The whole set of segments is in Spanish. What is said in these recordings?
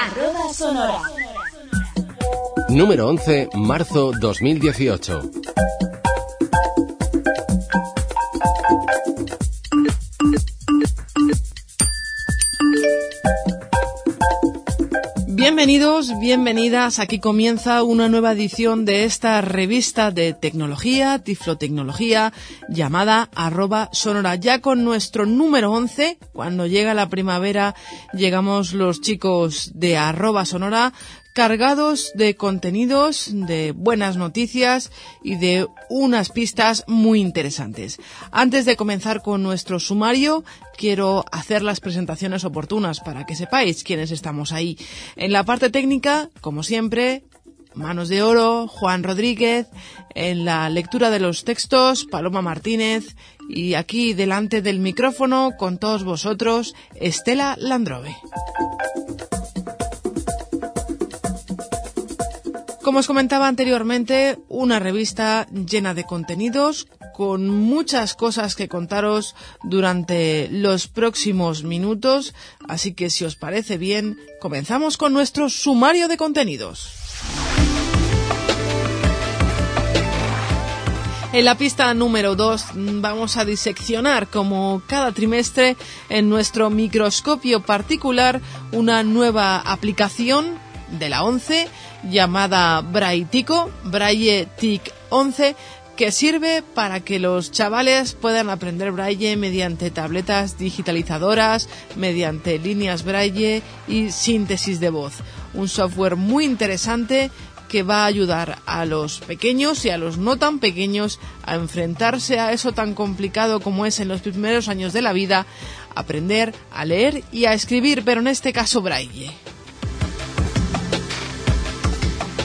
Arroba Sonora. Número 11, marzo 2018. Bienvenidos, bienvenidas. Aquí comienza una nueva edición de esta revista de tecnología, tiflotecnología, llamada arroba sonora. Ya con nuestro número 11, cuando llega la primavera, llegamos los chicos de arroba sonora cargados de contenidos, de buenas noticias y de unas pistas muy interesantes. Antes de comenzar con nuestro sumario, quiero hacer las presentaciones oportunas para que sepáis quiénes estamos ahí. En la parte técnica, como siempre, Manos de Oro, Juan Rodríguez, en la lectura de los textos, Paloma Martínez, y aquí delante del micrófono, con todos vosotros, Estela Landrove. Como os comentaba anteriormente, una revista llena de contenidos, con muchas cosas que contaros durante los próximos minutos, así que si os parece bien, comenzamos con nuestro sumario de contenidos. En la pista número 2 vamos a diseccionar como cada trimestre en nuestro microscopio particular una nueva aplicación de la 11 llamada Braitico, Braille TIC 11, que sirve para que los chavales puedan aprender braille mediante tabletas digitalizadoras, mediante líneas braille y síntesis de voz. Un software muy interesante que va a ayudar a los pequeños y a los no tan pequeños a enfrentarse a eso tan complicado como es en los primeros años de la vida, aprender a leer y a escribir, pero en este caso braille.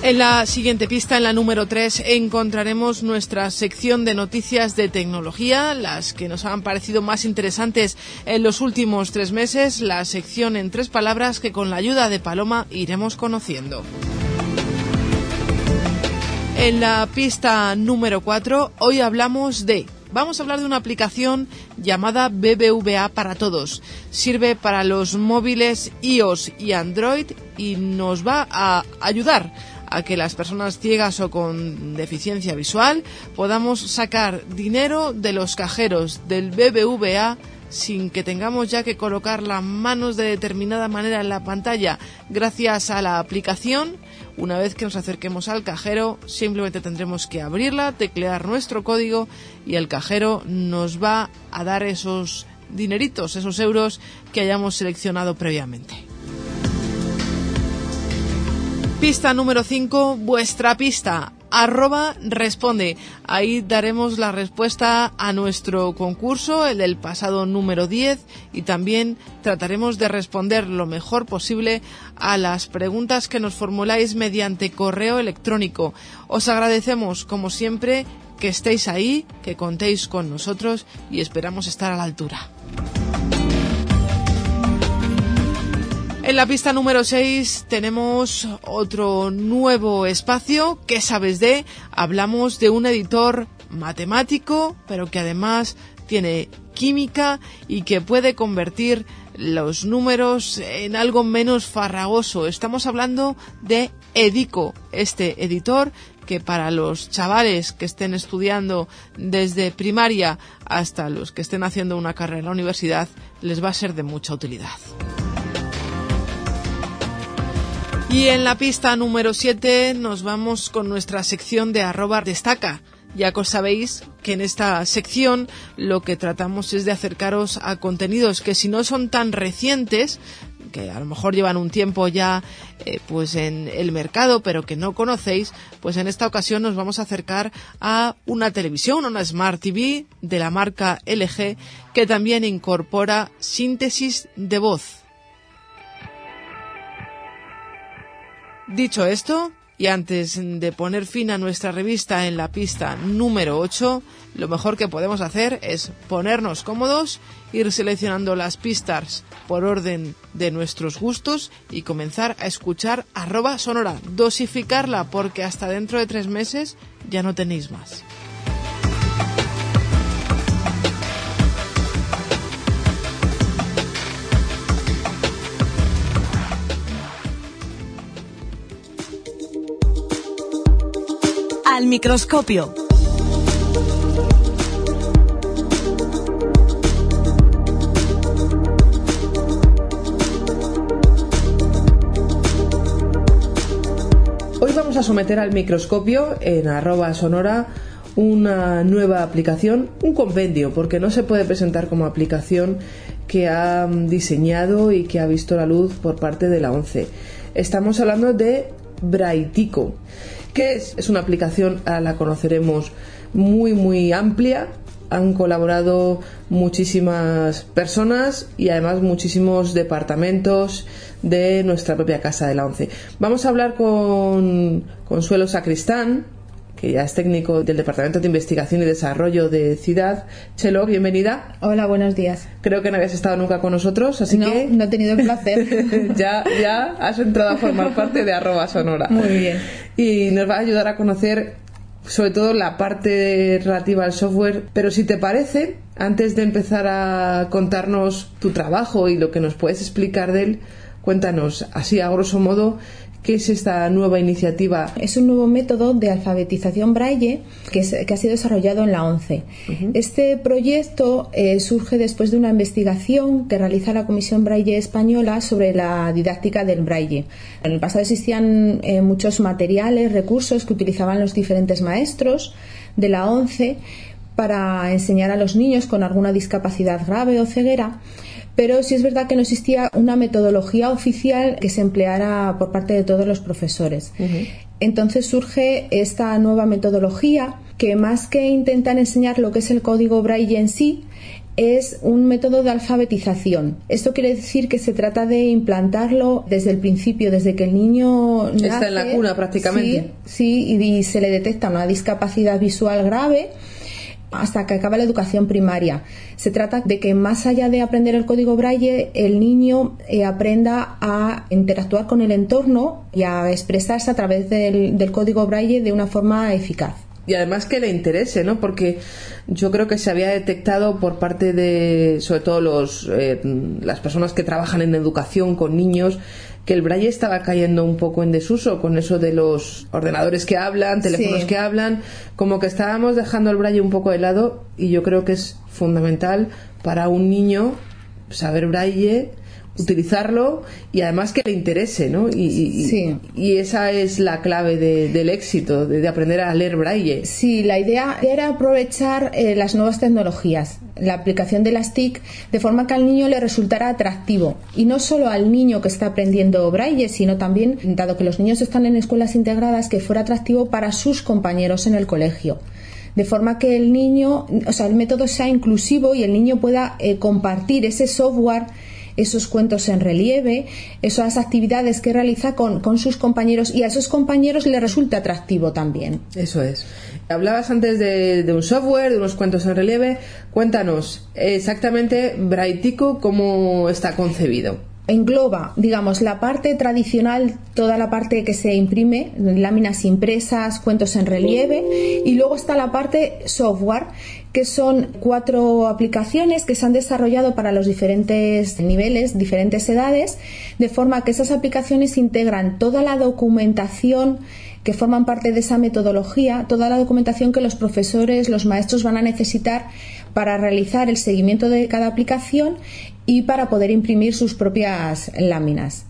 En la siguiente pista, en la número 3, encontraremos nuestra sección de noticias de tecnología, las que nos han parecido más interesantes en los últimos tres meses, la sección en tres palabras que con la ayuda de Paloma iremos conociendo. En la pista número 4, hoy hablamos de vamos a hablar de una aplicación llamada BBVA para todos. Sirve para los móviles iOS y Android y nos va a ayudar a que las personas ciegas o con deficiencia visual podamos sacar dinero de los cajeros del BBVA sin que tengamos ya que colocar las manos de determinada manera en la pantalla gracias a la aplicación. Una vez que nos acerquemos al cajero, simplemente tendremos que abrirla, teclear nuestro código y el cajero nos va a dar esos dineritos, esos euros que hayamos seleccionado previamente. Pista número 5, vuestra pista. Arroba responde. Ahí daremos la respuesta a nuestro concurso, el del pasado número 10, y también trataremos de responder lo mejor posible a las preguntas que nos formuláis mediante correo electrónico. Os agradecemos, como siempre, que estéis ahí, que contéis con nosotros y esperamos estar a la altura. En la pista número 6 tenemos otro nuevo espacio. ¿Qué sabes de? Hablamos de un editor matemático, pero que además tiene química y que puede convertir los números en algo menos farragoso. Estamos hablando de Edico, este editor que para los chavales que estén estudiando desde primaria hasta los que estén haciendo una carrera en la universidad les va a ser de mucha utilidad. Y en la pista número 7 nos vamos con nuestra sección de arroba destaca. Ya que sabéis que en esta sección lo que tratamos es de acercaros a contenidos que si no son tan recientes, que a lo mejor llevan un tiempo ya eh, pues en el mercado pero que no conocéis, pues en esta ocasión nos vamos a acercar a una televisión, una Smart TV de la marca LG que también incorpora síntesis de voz. Dicho esto, y antes de poner fin a nuestra revista en la pista número 8, lo mejor que podemos hacer es ponernos cómodos, ir seleccionando las pistas por orden de nuestros gustos y comenzar a escuchar arroba sonora, dosificarla porque hasta dentro de tres meses ya no tenéis más. Al microscopio. Hoy vamos a someter al microscopio en arroba sonora una nueva aplicación, un compendio, porque no se puede presentar como aplicación que ha diseñado y que ha visto la luz por parte de la ONCE. Estamos hablando de Braitico. Que es? Es una aplicación, a la conoceremos muy, muy amplia. Han colaborado muchísimas personas y además muchísimos departamentos de nuestra propia casa de la ONCE. Vamos a hablar con Consuelo Sacristán, que ya es técnico del Departamento de Investigación y Desarrollo de Ciudad. Chelo, bienvenida. Hola, buenos días. Creo que no habías estado nunca con nosotros, así no, que... No, he tenido el placer. ya, ya has entrado a formar parte de arroba sonora. Muy bien. Y nos va a ayudar a conocer sobre todo la parte relativa al software. Pero si te parece, antes de empezar a contarnos tu trabajo y lo que nos puedes explicar de él, cuéntanos así a grosso modo ¿Qué es esta nueva iniciativa? Es un nuevo método de alfabetización braille que, ha sido desarrollado en la ONCE. Este proyecto eh, surge después de una investigación que realiza la Comisión Braille Española sobre la didáctica del braille. En el pasado existían eh, muchos materiales, recursos que utilizaban los diferentes maestros de la ONCE para enseñar a los niños con alguna discapacidad grave o ceguera pero sí es verdad que no existía una metodología oficial que se empleara por parte de todos los profesores. Entonces surge esta nueva metodología que más que intentar enseñar lo que es el código braille en sí, es un método de alfabetización. Esto quiere decir que se trata de implantarlo desde el principio, desde que el niño está en la cuna prácticamente. Sí, y se le detecta una discapacidad visual grave hasta que acaba la educación primaria. Se trata de que más allá de aprender el código braille, el niño eh, aprenda a interactuar con el entorno y a expresarse a través del, código braille de una forma eficaz y además que le interese, ¿no? Porque yo creo que se había detectado por parte de, sobre todo los, eh, las personas que trabajan en educación con niños, que el braille estaba cayendo un poco en desuso con eso de los ordenadores que hablan, teléfonos que hablan, como que estábamos dejando el braille un poco de lado y yo creo que es fundamental para un niño saber braille utilizarlo y además que le interese, ¿no? Y, y, esa es la clave del éxito, de, aprender a leer braille. Sí, la idea era aprovechar eh, las nuevas tecnologías, la aplicación de las TIC, de forma que al niño le resultara atractivo. Y no solo al niño que está aprendiendo braille, sino también, dado que los niños están en escuelas integradas, que fuera atractivo para sus compañeros en el colegio de forma que el niño, o sea, el método sea inclusivo y el niño pueda eh, compartir ese software esos cuentos en relieve, esas actividades que realiza con, sus compañeros y a esos compañeros le resulta atractivo también. Eso es. Hablabas antes de, un software, de unos cuentos en relieve. Cuéntanos exactamente Braitico cómo está concebido engloba, digamos, la parte tradicional, toda la parte que se imprime, láminas impresas, cuentos en relieve, y luego está la parte software, que son cuatro aplicaciones que se han desarrollado para los diferentes niveles, diferentes edades, de forma que esas aplicaciones integran toda la documentación que forman parte de esa metodología, toda la documentación que los profesores, los maestros van a necesitar para realizar el seguimiento de cada aplicación y para poder imprimir sus propias láminas.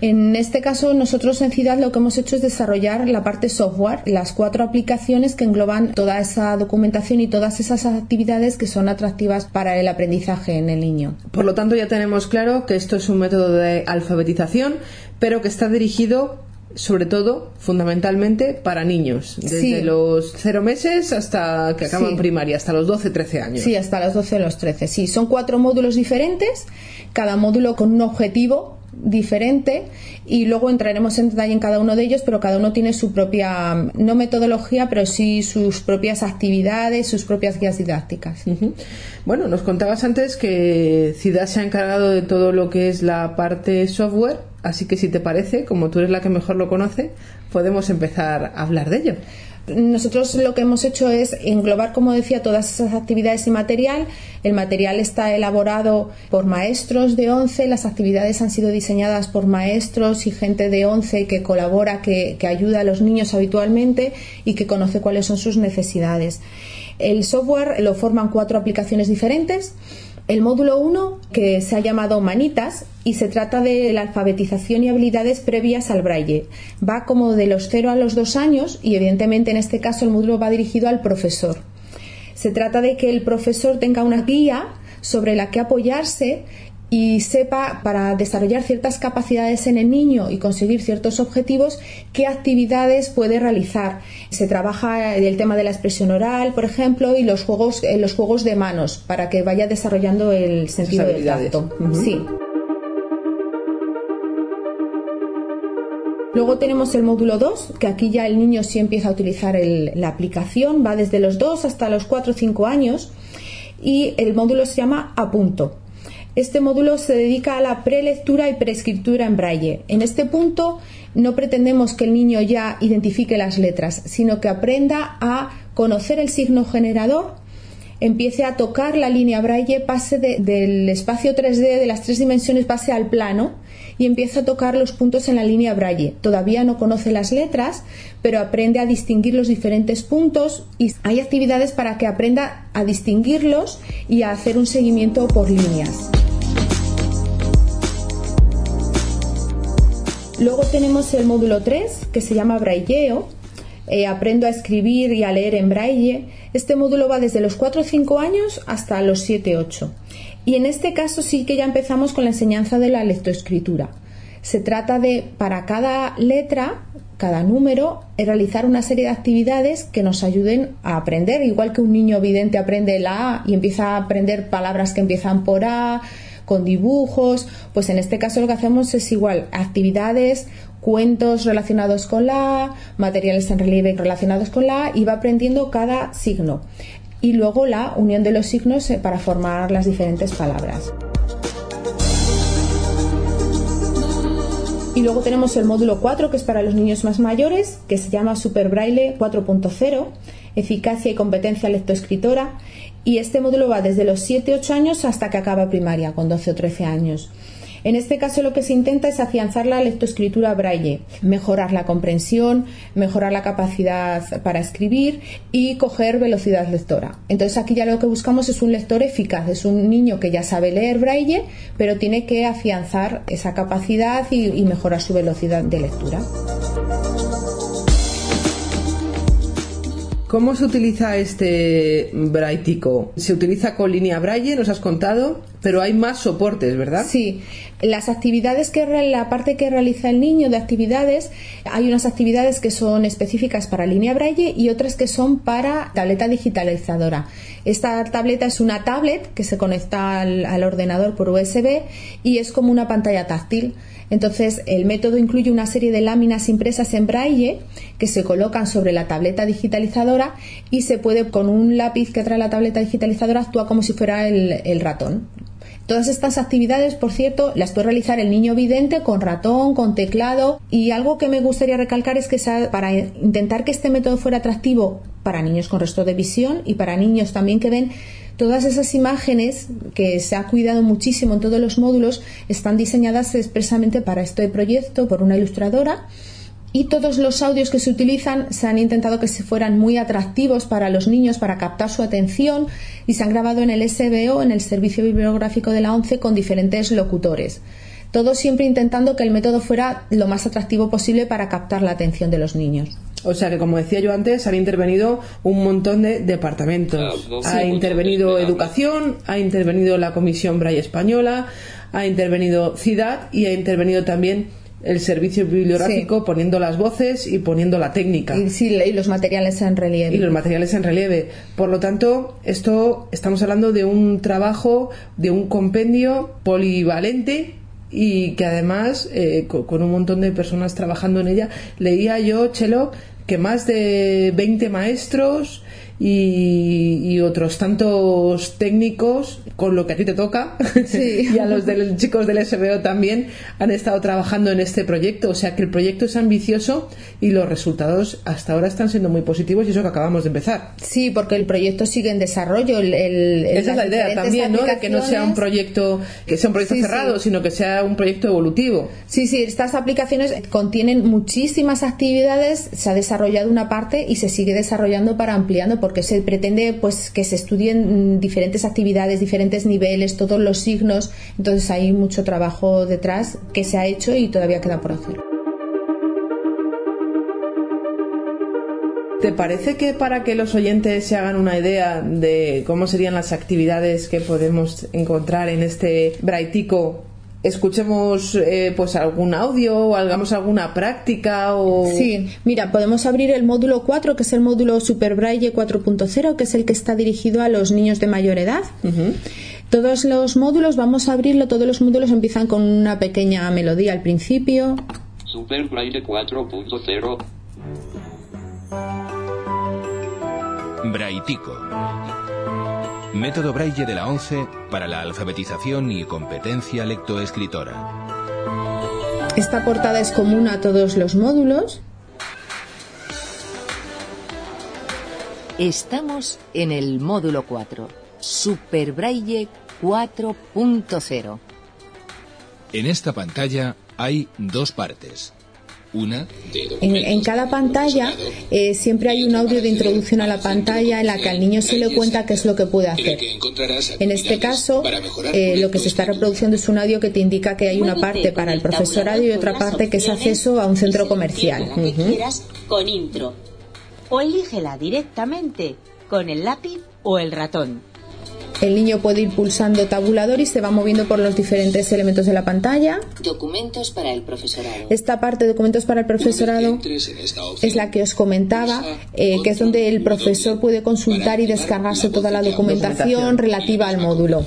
En este caso, nosotros en Ciudad lo que hemos hecho es desarrollar la parte software, las cuatro aplicaciones que engloban toda esa documentación y todas esas actividades que son atractivas para el aprendizaje en el niño. Por lo tanto, ya tenemos claro que esto es un método de alfabetización, pero que está dirigido sobre todo, fundamentalmente, para niños, desde los cero meses hasta que acaban primaria, hasta los 12, 13 años. Sí, hasta los 12 los 13. Sí, son cuatro módulos diferentes, cada módulo con un objetivo diferente y luego entraremos en detalle en cada uno de ellos, pero cada uno tiene su propia, no metodología, pero sí sus propias actividades, sus propias guías didácticas. Bueno, nos contabas antes que Ciudad se ha encargado de todo lo que es la parte software, así que si te parece, como tú eres la que mejor lo conoce, podemos empezar a hablar de ello. Nosotros lo que hemos hecho es englobar, como decía, todas esas actividades y material. El material está elaborado por maestros de ONCE, las actividades han sido diseñadas por maestros y gente de ONCE que colabora, que, que ayuda a los niños habitualmente y que conoce cuáles son sus necesidades. El software lo forman cuatro aplicaciones diferentes el módulo 1, que se ha llamado Manitas, y se trata de la alfabetización y habilidades previas al braille. Va como de los 0 a los 2 años y evidentemente en este caso el módulo va dirigido al profesor. Se trata de que el profesor tenga una guía sobre la que apoyarse y sepa para desarrollar ciertas capacidades en el niño y conseguir ciertos objetivos qué actividades puede realizar. Se trabaja el tema de la expresión oral, por ejemplo, y los juegos, eh, los juegos de manos para que vaya desarrollando el sentido del tacto. Sí. Luego tenemos el módulo 2, que aquí ya el niño sí empieza a utilizar la aplicación, va desde los 2 hasta los 4 o 5 años y el módulo se llama Apunto. Este módulo se dedica a la prelectura y preescritura en braille. En este punto no pretendemos que el niño ya identifique las letras, sino que aprenda a conocer el signo generador, empiece a tocar la línea braille, pase del espacio 3D de las tres dimensiones, pase al plano y empieza a tocar los puntos en la línea braille. Todavía no conoce las letras, pero aprende a distinguir los diferentes puntos y hay actividades para que aprenda a distinguirlos y a hacer un seguimiento por líneas. Luego tenemos el módulo 3 que se llama Brailleo. Eh, aprendo a escribir y a leer en braille. Este módulo va desde los 4 o 5 años hasta los 7 8. Y en este caso sí que ya empezamos con la enseñanza de la lectoescritura. Se trata de, para cada letra, cada número, realizar una serie de actividades que nos ayuden a aprender, igual que un niño vidente aprende la A y empieza a aprender palabras que empiezan por A, con dibujos, pues en este caso lo que hacemos es igual, actividades, cuentos relacionados con la materiales en relieve relacionados con la y va aprendiendo cada signo. Y luego la unión de los signos eh, para formar las diferentes palabras. Y luego tenemos el módulo 4, que es para los niños más mayores, que se llama Super Braille 4.0, eficacia y competencia lectoescritora y este módulo va desde los 7-8 años hasta que acaba primaria, con 12 o 13 años. En este caso lo que se intenta es afianzar la lectoescritura braille, mejorar la comprensión, mejorar la capacidad para escribir y coger velocidad lectora. Entonces aquí ya lo que buscamos es un lector eficaz, es un niño que ya sabe leer braille, pero tiene que afianzar esa capacidad y, y mejorar su velocidad de lectura. ¿Cómo se utiliza este braitico? Se utiliza con línea braille, nos has contado, pero hay más soportes, ¿verdad? Sí, las actividades que la parte que realiza el niño de actividades, hay unas actividades que son específicas para línea braille y otras que son para tableta digitalizadora. Esta tableta es una tablet que se conecta al ordenador por USB y es como una pantalla táctil. Entonces, el método incluye una serie de láminas impresas en braille que se colocan sobre la tableta digitalizadora y se puede, con un lápiz que trae la tableta digitalizadora, actúa como si fuera el, ratón. Todas estas actividades, por cierto, las puede realizar el niño vidente con ratón, con teclado y algo que me gustaría recalcar es que para intentar que este método fuera atractivo para niños con resto de visión y para niños también que ven Todas esas imágenes que se ha cuidado muchísimo en todos los módulos están diseñadas expresamente para este proyecto por una ilustradora y todos los audios que se utilizan se han intentado que se fueran muy atractivos para los niños para captar su atención y se han grabado en el SBO, en el Servicio Bibliográfico de la ONCE, con diferentes locutores. Todo siempre intentando que el método fuera lo más atractivo posible para captar la atención de los niños. O sea que, como decía yo antes, han intervenido un montón de departamentos. ha intervenido Educación, ha intervenido la Comisión Braille Española, ha intervenido CIDAD y ha intervenido también el servicio bibliográfico poniendo las voces y poniendo la técnica. Y, sí, y los materiales en relieve. Y los materiales en relieve. Por lo tanto, esto estamos hablando de un trabajo, de un compendio polivalente y que además, eh, con, un montón de personas trabajando en ella, leía yo, Chelo, que más de 20 maestros y, otros tantos técnicos, con lo que a ti te toca, y a los del, chicos del SBO también, han estado trabajando en este proyecto. O sea que el proyecto es ambicioso y los resultados hasta ahora están siendo muy positivos y eso que acabamos de empezar. Sí, porque el proyecto sigue en desarrollo. Esa es la idea también, ¿no? De que no sea un proyecto, que sea un proyecto cerrado, sino que sea un proyecto evolutivo. Sí, sí, estas aplicaciones contienen muchísimas actividades, se ha desarrollado una parte y se sigue desarrollando para ampliando porque se pretende pues que se estudien diferentes actividades, diferentes niveles, todos los signos, entonces hay mucho trabajo detrás que se ha hecho y todavía queda por hacer. ¿Te parece que para que los oyentes se hagan una idea de cómo serían las actividades que podemos encontrar en este Braitico escuchemos eh, pues algún audio o hagamos alguna práctica o sí mira podemos abrir el módulo 4 que es el módulo Super Braille 4.0 que es el que está dirigido a los niños de mayor edad. Todos los módulos vamos a abrirlo todos los módulos empiezan con una pequeña melodía al principio. Super Braille 4.0 Braitico Método Braille de la ONCE para la alfabetización y competencia lectoescritora. Esta portada es común a todos los módulos. Estamos en el módulo 4, Super Braille 4.0. En esta pantalla hay dos partes. En, cada pantalla eh, siempre hay un audio de introducción a la pantalla en la que al niño se le cuenta qué es lo que puede hacer. En este caso, eh, lo que se está reproduciendo es un audio que te indica que hay una parte para el profesorado y otra parte que es acceso a un centro comercial. Con intro. O elígela directamente con el lápiz o el ratón. El niño puede ir pulsando tabulador y se va moviendo por los diferentes elementos de la pantalla. Documentos para el profesorado. Esta parte de documentos para el profesorado es la que os comentaba, eh, que es donde el profesor puede consultar y descargarse toda la documentación relativa al módulo.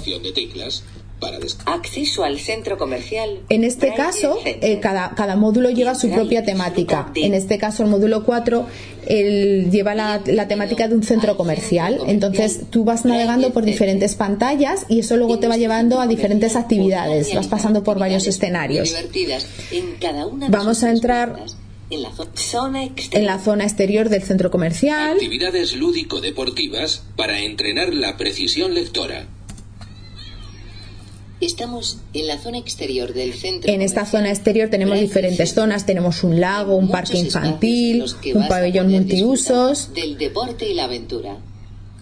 Acceso al centro comercial. En este caso, eh, cada, cada, módulo lleva su propia temática. En este caso, el módulo 4 lleva la, la, temática de un centro comercial. Entonces, tú vas navegando por diferentes pantallas y eso luego te va llevando a diferentes actividades. Vas pasando por varios escenarios. Vamos a entrar en la, zona exterior del centro comercial. Actividades lúdico-deportivas para entrenar la precisión lectora. Estamos en la zona exterior del centro. En esta zona exterior tenemos diferentes zonas. Tenemos un lago, un parque infantil, un pabellón multiusos. Del deporte y la aventura.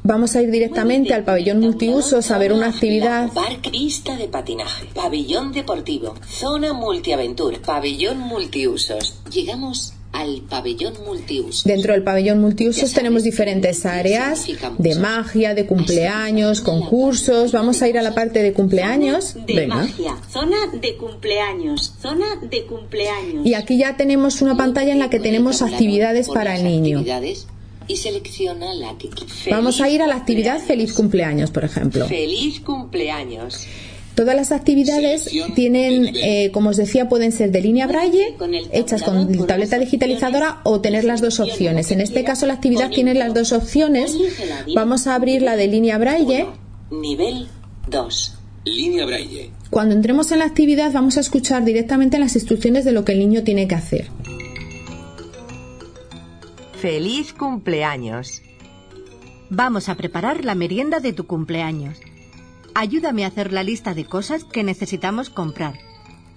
Vamos a ir directamente al pabellón multiusos a ver una actividad. Parque pista de patinaje, pabellón deportivo, zona multiaventura, pabellón multiusos. Llegamos al pabellón multiusos. Dentro del pabellón multiusos tenemos diferentes áreas de magia, de cumpleaños, concursos. Vamos a ir a la parte de cumpleaños. De magia, zona de cumpleaños, zona de cumpleaños. Y aquí ya tenemos una pantalla en la que tenemos actividades para el niño. Y selecciona la que Vamos a ir a la actividad feliz cumpleaños, por ejemplo. Feliz cumpleaños. Todas las actividades tienen, eh, como os decía, pueden ser de línea braille, hechas con tableta digitalizadora o tener las dos opciones. En este caso la actividad tiene las dos opciones. Vamos a abrir la de línea braille. Nivel 2. Línea braille. Cuando entremos en la actividad vamos a escuchar directamente las instrucciones de lo que el niño tiene que hacer. Feliz cumpleaños. Vamos a preparar la merienda de tu cumpleaños. Ayúdame a hacer la lista de cosas que necesitamos comprar,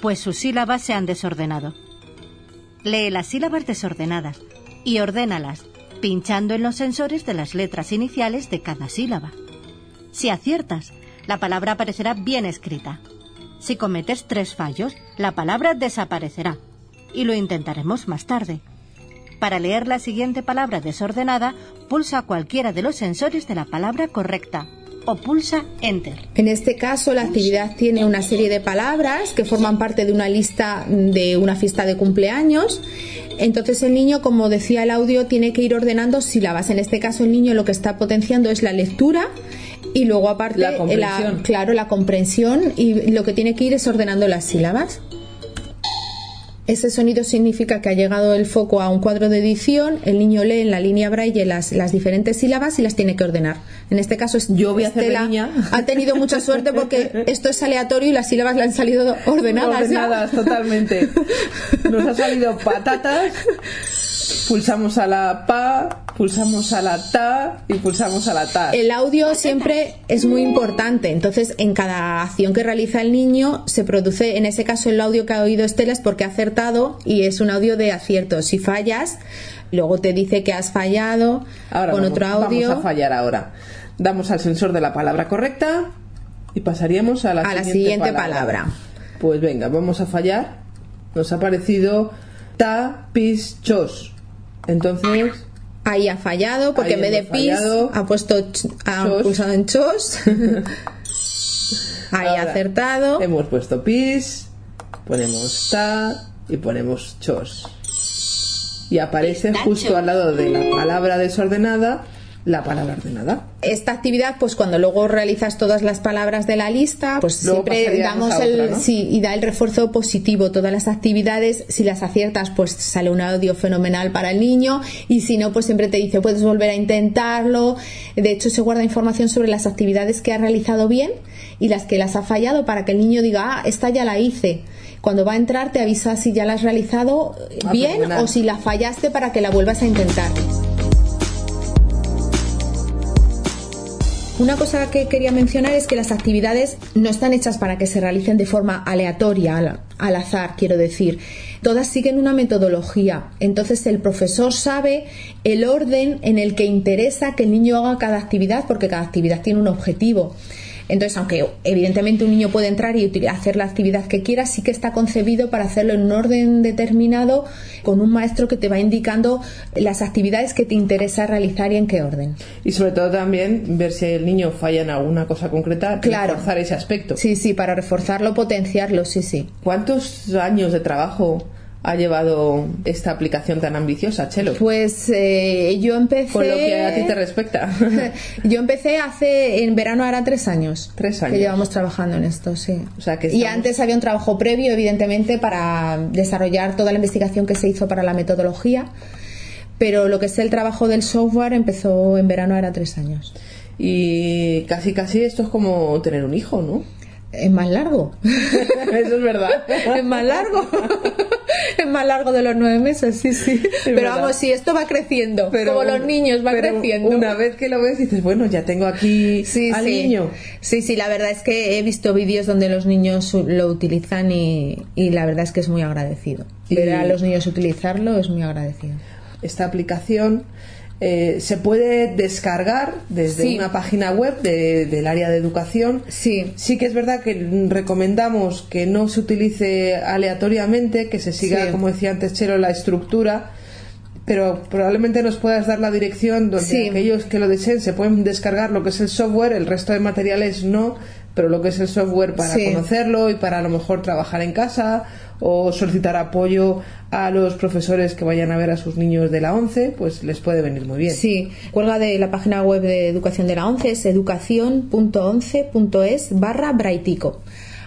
pues sus sílabas se han desordenado. Lee las sílabas desordenadas y ordénalas, pinchando en los sensores de las letras iniciales de cada sílaba. Si aciertas, la palabra aparecerá bien escrita. Si cometes tres fallos, la palabra desaparecerá. Y lo intentaremos más tarde. Para leer la siguiente palabra desordenada, pulsa cualquiera de los sensores de la palabra correcta o pulsa Enter. En este caso, la actividad tiene una serie de palabras que forman parte de una lista de una fiesta de cumpleaños. Entonces el niño, como decía el audio, tiene que ir ordenando sílabas. En este caso el niño lo que está potenciando es la lectura y luego aparte la, claro, la comprensión y lo que tiene que ir es ordenando las sílabas. Ese sonido significa que ha llegado el foco a un cuadro de edición, el niño lee en la línea braille las, las diferentes sílabas y las tiene que ordenar. En este caso, yo voy a hacer Estela ha tenido mucha suerte porque esto es aleatorio y las sílabas le han salido ordenadas. Ordenadas, totalmente. Nos ha salido patatas pulsamos a la pa, pulsamos a la ta y pulsamos a la ta. El audio siempre es muy importante, entonces en cada acción que realiza el niño se produce, en ese caso el audio que ha oído Estela es porque ha acertado y es un audio de acierto. Si fallas, luego te dice que has fallado con otro audio. Vamos a fallar ahora. Damos al sensor de la palabra correcta y pasaríamos a la, siguiente, palabra. Pues venga, vamos a fallar. Nos ha parecido ta, pis, chos. Entonces. Ahí ha fallado porque en vez de pis ha puesto ha pulsado en chos. Ahí ha acertado. Hemos puesto pis, ponemos ta y ponemos chos. Y aparece justo al lado de la palabra desordenada la palabra ordenada. Esta actividad, pues cuando luego realizas todas las palabras de la lista, pues siempre damos el sí, y da el refuerzo positivo. Todas las actividades, si las aciertas, pues sale un audio fenomenal para el niño y si no, pues siempre te dice puedes volver a intentarlo. De hecho, se guarda información sobre las actividades que ha realizado bien y las que las ha fallado para que el niño diga, ah, esta ya la hice. Cuando va a entrar te avisa si ya la has realizado ah, bien o si la fallaste para que la vuelvas a intentar. Una cosa que quería mencionar es que las actividades no están hechas para que se realicen de forma aleatoria, al, azar, quiero decir. Todas siguen una metodología. Entonces el profesor sabe el orden en el que interesa que el niño haga cada actividad porque cada actividad tiene un objetivo. Entonces, aunque evidentemente un niño puede entrar y hacer la actividad que quiera, sí que está concebido para hacerlo en un orden determinado con un maestro que te va indicando las actividades que te interesa realizar y en qué orden. Y sobre todo también ver si el niño falla en alguna cosa concreta, claro. reforzar ese aspecto. Sí, sí, para reforzarlo, potenciarlo, sí, sí. ¿Cuántos años de trabajo ha llevado esta aplicación tan ambiciosa, Chelo? Pues eh, yo empecé. Con lo que a ti te respecta. yo empecé hace. En verano era tres años. Tres años. Que llevamos trabajando en esto, sí. O sea que Y antes había un trabajo previo, evidentemente, para desarrollar toda la investigación que se hizo para la metodología. Pero lo que es el trabajo del software empezó en verano, era tres años. Y casi, casi esto es como tener un hijo, ¿no? Es más largo. Eso es verdad. es más largo. es más largo de los nueve meses, sí, sí. pero vamos, si esto va creciendo, pero, como los niños va creciendo. Una vez que lo ves dices, bueno, ya tengo aquí al niño. Sí, sí, la verdad es que he visto vídeos donde los niños lo utilizan y, la verdad es que es muy agradecido. Ver a los niños utilizarlo es muy agradecido. Esta aplicación eh, se puede descargar desde una página web del área de educación. Sí. Sí que es verdad que recomendamos que no se utilice aleatoriamente, que se siga, como decía antes Chelo, la estructura pero probablemente nos puedas dar la dirección donde aquellos que lo deseen se pueden descargar lo que es el software, el resto de materiales no, pero lo que es el software para conocerlo y para a lo mejor trabajar en casa o solicitar apoyo a los profesores que vayan a ver a sus niños de la 11, pues les puede venir muy bien. Sí, cuelga de la página web de educación de la 11, es educación.11.es barra Braitico.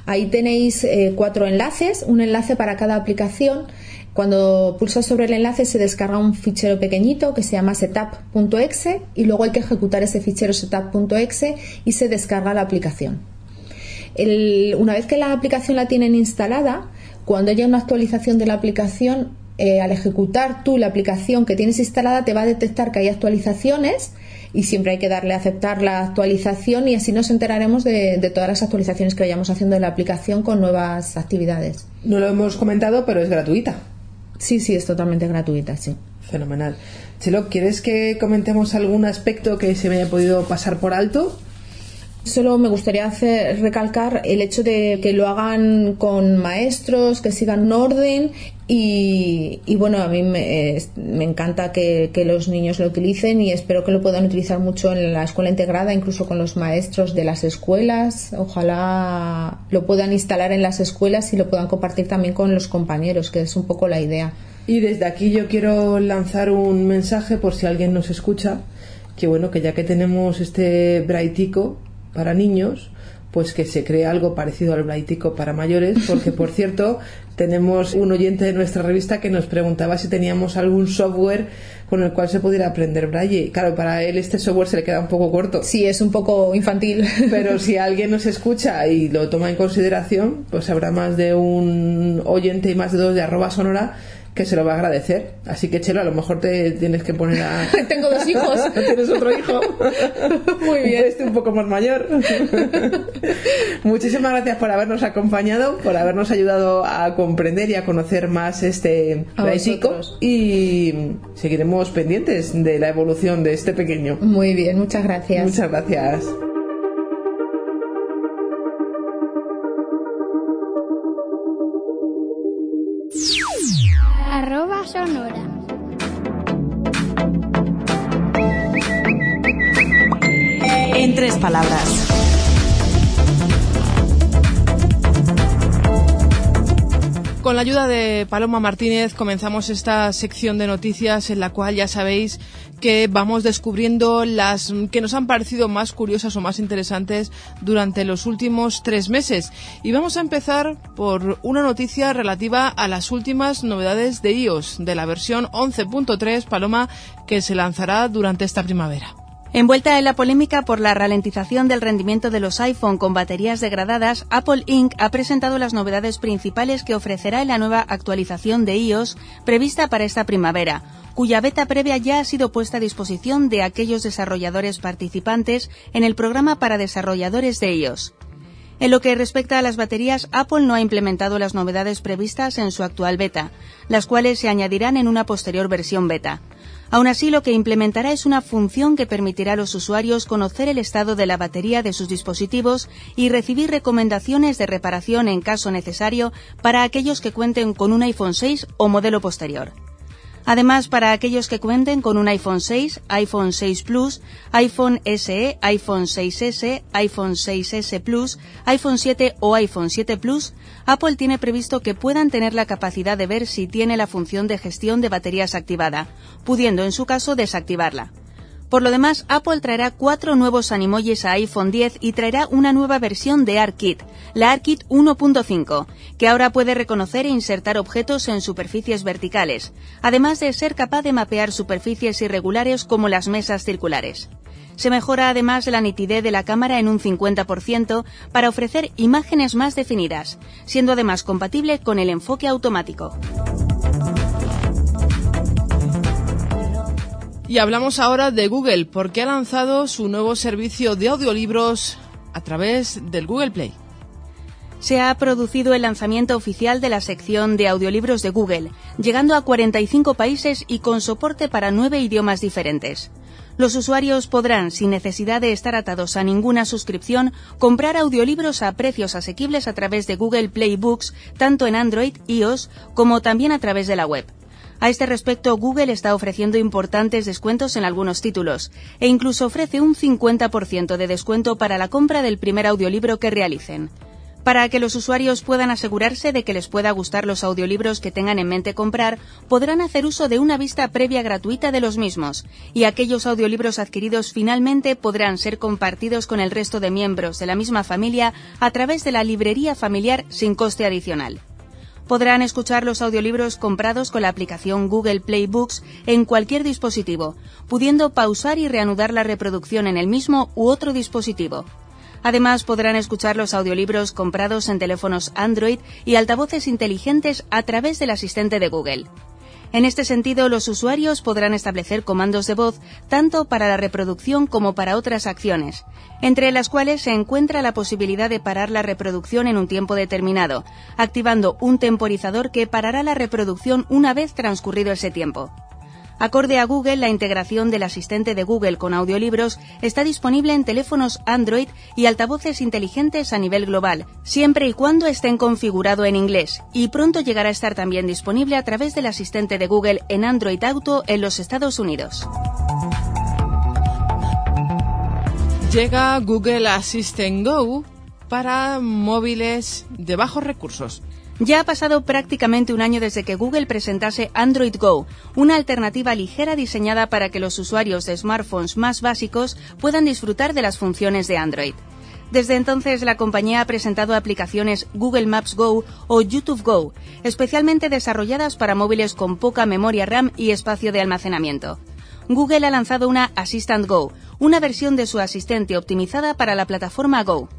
Ahí tenéis eh, cuatro enlaces, un enlace para cada aplicación. Cuando pulsas sobre el enlace se descarga un fichero pequeñito que se llama setup.exe y luego hay que ejecutar ese fichero setup.exe y se descarga la aplicación. Una vez que la aplicación la tienen instalada, cuando haya una actualización de la aplicación, eh, al ejecutar tú la aplicación que tienes instalada, te va a detectar que hay actualizaciones y siempre hay que darle a aceptar la actualización y así nos enteraremos de, de, todas las actualizaciones que vayamos haciendo en la aplicación con nuevas actividades. No lo hemos comentado, pero es gratuita. Sí, sí, es totalmente gratuita, sí. Fenomenal. Chelo, ¿quieres que comentemos algún aspecto que se me haya podido pasar por alto? Solo me gustaría hacer, recalcar el hecho de que lo hagan con maestros, que sigan un orden y, bueno, a mí me, encanta que, los niños lo utilicen y espero que lo puedan utilizar mucho en la escuela integrada, incluso con los maestros de las escuelas. Ojalá lo puedan instalar en las escuelas y lo puedan compartir también con los compañeros, que es un poco la idea. Y desde aquí yo quiero lanzar un mensaje por si alguien nos escucha, que bueno, que ya que tenemos este braitico, para niños, pues que se cree algo parecido al Braitico para mayores, porque por cierto, tenemos un oyente de nuestra revista que nos preguntaba si teníamos algún software con el cual se pudiera aprender braille. Claro, para él este software se le queda un poco corto. Sí, es un poco infantil. Pero si alguien nos escucha y lo toma en consideración, pues habrá más de un oyente y más de dos de arroba sonora que se lo va a agradecer. Así que, Chelo, a lo mejor te tienes que poner a... Tengo dos hijos. Tienes otro hijo. Muy bien. Este un poco más mayor. Muchísimas gracias por habernos acompañado, por habernos ayudado a comprender y a conocer más este básico y seguiremos pendientes de la evolución de este pequeño. Muy bien, muchas gracias. Muchas gracias. Tres palabras. Con la ayuda de Paloma Martínez comenzamos esta sección de noticias en la cual ya sabéis que vamos descubriendo las que nos han parecido más curiosas o más interesantes durante los últimos tres meses. Y vamos a empezar por una noticia relativa a las últimas novedades de iOS, de la versión 11.3 Paloma, que se lanzará durante esta primavera. Envuelta en la polémica por la ralentización del rendimiento de los iPhone con baterías degradadas, Apple Inc. ha presentado las novedades principales que ofrecerá en la nueva actualización de iOS prevista para esta primavera cuya beta previa ya ha sido puesta a disposición de aquellos desarrolladores participantes en el programa para desarrolladores de iOS. En lo que respecta a las baterías, Apple no ha implementado las novedades previstas en su actual beta, las cuales se añadirán en una posterior versión beta. Aún así, lo que implementará es una función que permitirá a los usuarios conocer el estado de la batería de sus dispositivos y recibir recomendaciones de reparación en caso necesario para aquellos que cuenten con un iPhone 6 o modelo posterior. Además, para aquellos que cuenten con un iPhone 6, iPhone 6 Plus, iPhone SE, iPhone 6S, iPhone 6S Plus, iPhone 7 o iPhone 7 Plus, Apple tiene previsto que puedan tener la capacidad de ver si tiene la función de gestión de baterías activada, pudiendo en su caso desactivarla. Por lo demás, Apple traerá cuatro nuevos animojis a iPhone 10 y traerá una nueva versión de ARKit, la ARKit 1.5, que ahora puede reconocer e insertar objetos en superficies verticales, además de ser capaz de mapear superficies irregulares como las mesas circulares. Se mejora además la nitidez de la cámara en un 50% para ofrecer imágenes más definidas, siendo además compatible con el enfoque automático. Y hablamos ahora de Google, porque ha lanzado su nuevo servicio de audiolibros a través del Google Play. Se ha producido el lanzamiento oficial de la sección de audiolibros de Google, llegando a 45 países y con soporte para nueve idiomas diferentes. Los usuarios podrán, sin necesidad de estar atados a ninguna suscripción, comprar audiolibros a precios asequibles a través de Google Play Books, tanto en Android, iOS, como también a través de la web. A este respecto, Google está ofreciendo importantes descuentos en algunos títulos e incluso ofrece un 50% de descuento para la compra del primer audiolibro que realicen. Para que los usuarios puedan asegurarse de que les pueda gustar los audiolibros que tengan en mente comprar, podrán hacer uso de una vista previa gratuita de los mismos, y aquellos audiolibros adquiridos finalmente podrán ser compartidos con el resto de miembros de la misma familia a través de la librería familiar sin coste adicional podrán escuchar los audiolibros comprados con la aplicación Google Play Books en cualquier dispositivo, pudiendo pausar y reanudar la reproducción en el mismo u otro dispositivo. Además, podrán escuchar los audiolibros comprados en teléfonos Android y altavoces inteligentes a través del asistente de Google. En este sentido, los usuarios podrán establecer comandos de voz tanto para la reproducción como para otras acciones, entre las cuales se encuentra la posibilidad de parar la reproducción en un tiempo determinado, activando un temporizador que parará la reproducción una vez transcurrido ese tiempo. Acorde a Google, la integración del asistente de Google con audiolibros está disponible en teléfonos Android y altavoces inteligentes a nivel global, siempre y cuando estén configurado en inglés, y pronto llegará a estar también disponible a través del asistente de Google en Android Auto en los Estados Unidos. Llega Google Assistant Go para móviles de bajos recursos. Ya ha pasado prácticamente un año desde que Google presentase Android Go, una alternativa ligera diseñada para que los usuarios de smartphones más básicos puedan disfrutar de las funciones de Android. Desde entonces, la compañía ha presentado aplicaciones Google Maps Go o YouTube Go, especialmente desarrolladas para móviles con poca memoria RAM y espacio de almacenamiento. Google ha lanzado una Assistant Go, una versión de su asistente optimizada para la plataforma Go.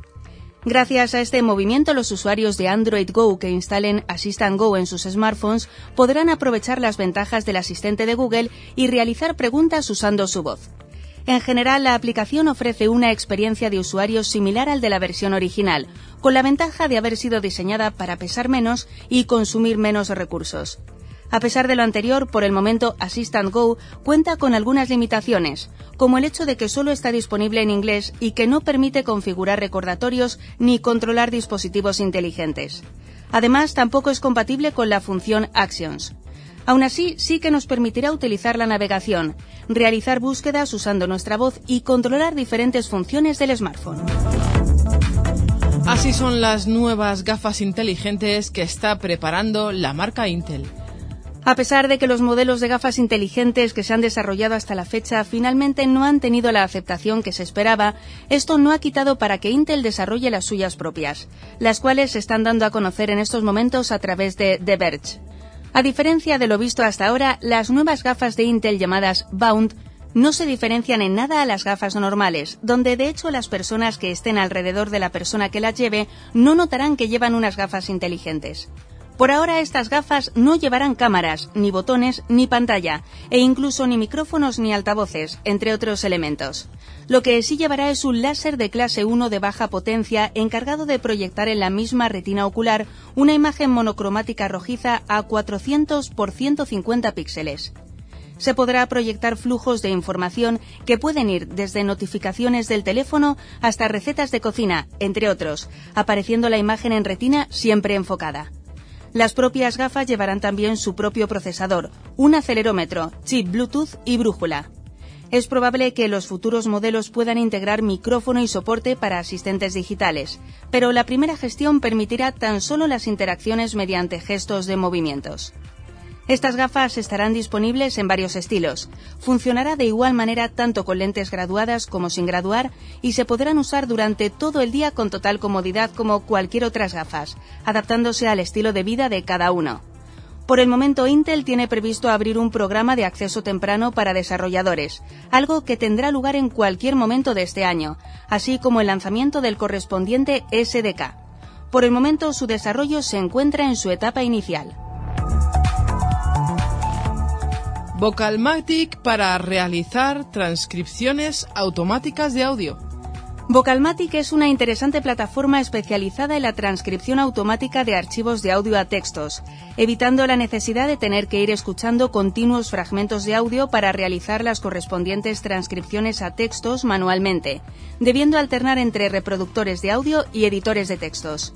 Gracias a este movimiento, los usuarios de Android Go que instalen Assistant Go en sus smartphones podrán aprovechar las ventajas del asistente de Google y realizar preguntas usando su voz. En general, la aplicación ofrece una experiencia de usuario similar al de la versión original, con la ventaja de haber sido diseñada para pesar menos y consumir menos recursos. A pesar de lo anterior, por el momento Assistant Go cuenta con algunas limitaciones, como el hecho de que solo está disponible en inglés y que no permite configurar recordatorios ni controlar dispositivos inteligentes. Además, tampoco es compatible con la función Actions. Aún así, sí que nos permitirá utilizar la navegación, realizar búsquedas usando nuestra voz y controlar diferentes funciones del smartphone. Así son las nuevas gafas inteligentes que está preparando la marca Intel. A pesar de que los modelos de gafas inteligentes que se han desarrollado hasta la fecha finalmente no han tenido la aceptación que se esperaba, esto no ha quitado para que Intel desarrolle las suyas propias, las cuales se están dando a conocer en estos momentos a través de The Verge. A diferencia de lo visto hasta ahora, las nuevas gafas de Intel llamadas Bound no se diferencian en nada a las gafas normales, donde de hecho las personas que estén alrededor de la persona que las lleve no notarán que llevan unas gafas inteligentes. Por ahora estas gafas no llevarán cámaras, ni botones, ni pantalla, e incluso ni micrófonos ni altavoces, entre otros elementos. Lo que sí llevará es un láser de clase 1 de baja potencia encargado de proyectar en la misma retina ocular una imagen monocromática rojiza a 400 por 150 píxeles se podrá proyectar flujos de información que pueden ir desde notificaciones del teléfono hasta recetas de cocina, entre otros, apareciendo la imagen en retina siempre enfocada. Las propias gafas llevarán también su propio procesador, un acelerómetro, chip Bluetooth y brújula. Es probable que los futuros modelos puedan integrar micrófono y soporte para asistentes digitales, pero la primera gestión permitirá tan solo las interacciones mediante gestos de movimientos. Estas gafas estarán disponibles en varios estilos. Funcionará de igual manera tanto con lentes graduadas como sin graduar y se podrán usar durante todo el día con total comodidad como cualquier otras gafas, adaptándose al estilo de vida de cada uno. Por el momento, Intel tiene previsto abrir un programa de acceso temprano para desarrolladores, algo que tendrá lugar en cualquier momento de este año, así como el lanzamiento del correspondiente SDK. Por el momento, su desarrollo se encuentra en su etapa inicial. Vocalmatic para realizar transcripciones automáticas de audio. Vocalmatic es una interesante plataforma especializada en la transcripción automática de archivos de audio a textos, evitando la necesidad de tener que ir escuchando continuos fragmentos de audio para realizar las correspondientes transcripciones a textos manualmente, debiendo alternar entre reproductores de audio y editores de textos.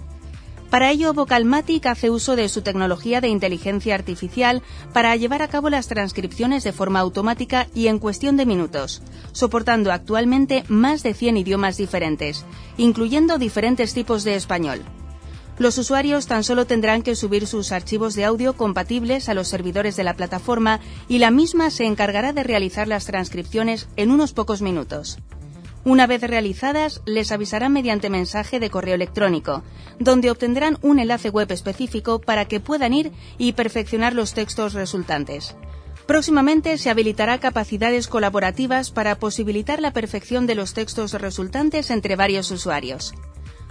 Para ello, Vocalmatic hace uso de su tecnología de inteligencia artificial para llevar a cabo las transcripciones de forma automática y en cuestión de minutos, soportando actualmente más de 100 idiomas diferentes, incluyendo diferentes tipos de español. Los usuarios tan solo tendrán que subir sus archivos de audio compatibles a los servidores de la plataforma y la misma se encargará de realizar las transcripciones en unos pocos minutos. Una vez realizadas, les avisarán mediante mensaje de correo electrónico, donde obtendrán un enlace web específico para que puedan ir y perfeccionar los textos resultantes. Próximamente se habilitará capacidades colaborativas para posibilitar la perfección de los textos resultantes entre varios usuarios.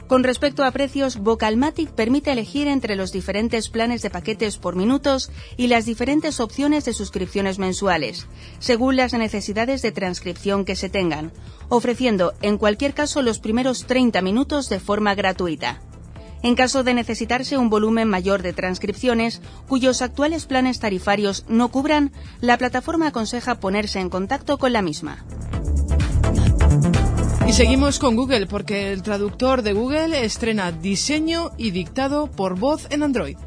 Con respecto a precios, Vocalmatic permite elegir entre los diferentes planes de paquetes por minutos y las diferentes opciones de suscripciones mensuales, según las necesidades de transcripción que se tengan, ofreciendo en cualquier caso los primeros 30 minutos de forma gratuita. En caso de necesitarse un volumen mayor de transcripciones, cuyos actuales planes tarifarios no cubran, la plataforma aconseja ponerse en contacto con la misma. Y seguimos con Google porque el traductor de Google estrena diseño y dictado por voz en Android.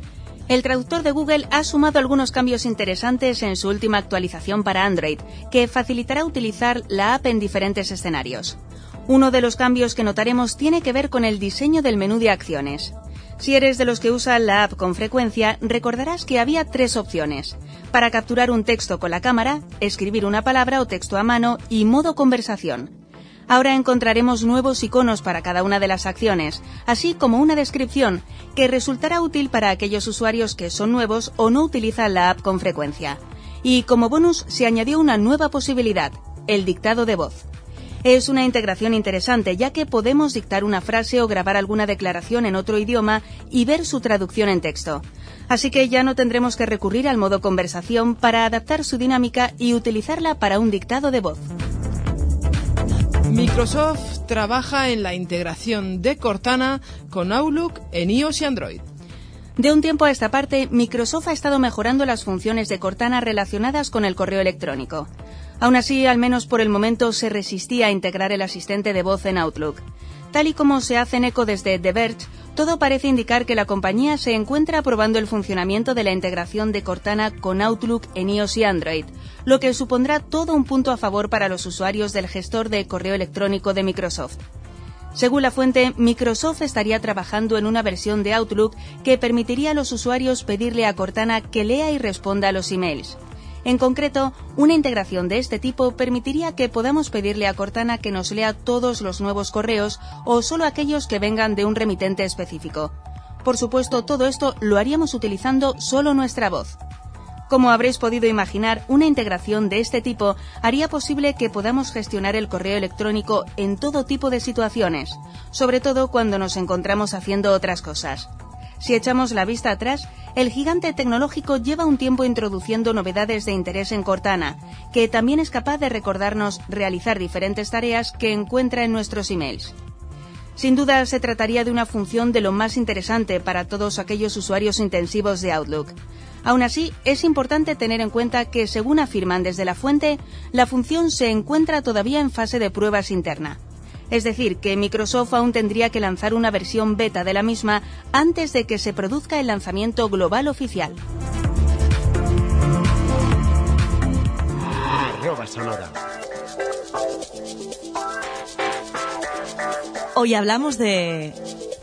El traductor de Google ha sumado algunos cambios interesantes en su última actualización para Android, que facilitará utilizar la app en diferentes escenarios. Uno de los cambios que notaremos tiene que ver con el diseño del menú de acciones. Si eres de los que usan la app con frecuencia, recordarás que había tres opciones. Para capturar un texto con la cámara, escribir una palabra o texto a mano y modo conversación. Ahora encontraremos nuevos iconos para cada una de las acciones, así como una descripción que resultará útil para aquellos usuarios que son nuevos o no utilizan la app con frecuencia. Y como bonus se añadió una nueva posibilidad, el dictado de voz. Es una integración interesante ya que podemos dictar una frase o grabar alguna declaración en otro idioma y ver su traducción en texto. Así que ya no tendremos que recurrir al modo conversación para adaptar su dinámica y utilizarla para un dictado de voz. Microsoft trabaja en la integración de Cortana con Outlook en iOS y Android. De un tiempo a esta parte, Microsoft ha estado mejorando las funciones de Cortana relacionadas con el correo electrónico. Aún así, al menos por el momento, se resistía a integrar el asistente de voz en Outlook. Tal y como se hace eco desde The Verge, todo parece indicar que la compañía se encuentra probando el funcionamiento de la integración de Cortana con Outlook en iOS y Android, lo que supondrá todo un punto a favor para los usuarios del gestor de correo electrónico de Microsoft. Según la fuente, Microsoft estaría trabajando en una versión de Outlook que permitiría a los usuarios pedirle a Cortana que lea y responda a los emails. En concreto, una integración de este tipo permitiría que podamos pedirle a Cortana que nos lea todos los nuevos correos o solo aquellos que vengan de un remitente específico. Por supuesto, todo esto lo haríamos utilizando solo nuestra voz. Como habréis podido imaginar, una integración de este tipo haría posible que podamos gestionar el correo electrónico en todo tipo de situaciones, sobre todo cuando nos encontramos haciendo otras cosas. Si echamos la vista atrás, el gigante tecnológico lleva un tiempo introduciendo novedades de interés en Cortana, que también es capaz de recordarnos realizar diferentes tareas que encuentra en nuestros emails. Sin duda se trataría de una función de lo más interesante para todos aquellos usuarios intensivos de Outlook. Aún así, es importante tener en cuenta que, según afirman desde la fuente, la función se encuentra todavía en fase de pruebas interna. Es decir, que Microsoft aún tendría que lanzar una versión beta de la misma antes de que se produzca el lanzamiento global oficial. Hoy hablamos de...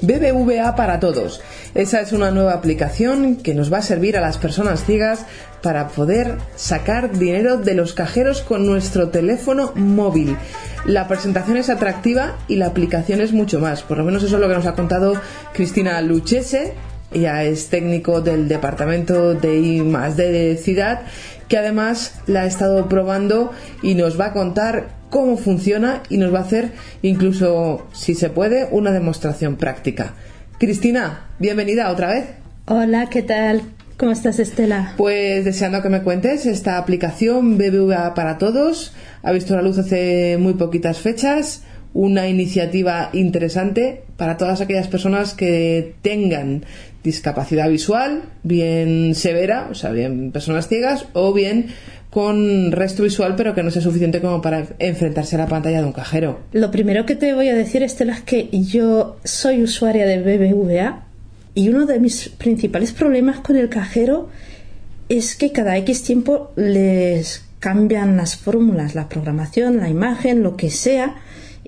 BBVA para todos. Esa es una nueva aplicación que nos va a servir a las personas ciegas para poder sacar dinero de los cajeros con nuestro teléfono móvil. La presentación es atractiva y la aplicación es mucho más. Por lo menos eso es lo que nos ha contado Cristina Luchese. Ella es técnico del departamento de I de Ciudad, que además la ha estado probando y nos va a contar cómo funciona y nos va a hacer incluso, si se puede, una demostración práctica. Cristina, bienvenida otra vez. Hola, ¿qué tal? ¿Cómo estás, Estela? Pues deseando que me cuentes esta aplicación BBVA para todos. Ha visto la luz hace muy poquitas fechas. Una iniciativa interesante para todas aquellas personas que tengan discapacidad visual, bien severa, o sea, bien personas ciegas, o bien con resto visual, pero que no sea suficiente como para enfrentarse a la pantalla de un cajero. Lo primero que te voy a decir, Estela, es que yo soy usuaria de BBVA y uno de mis principales problemas con el cajero es que cada X tiempo les cambian las fórmulas, la programación, la imagen, lo que sea,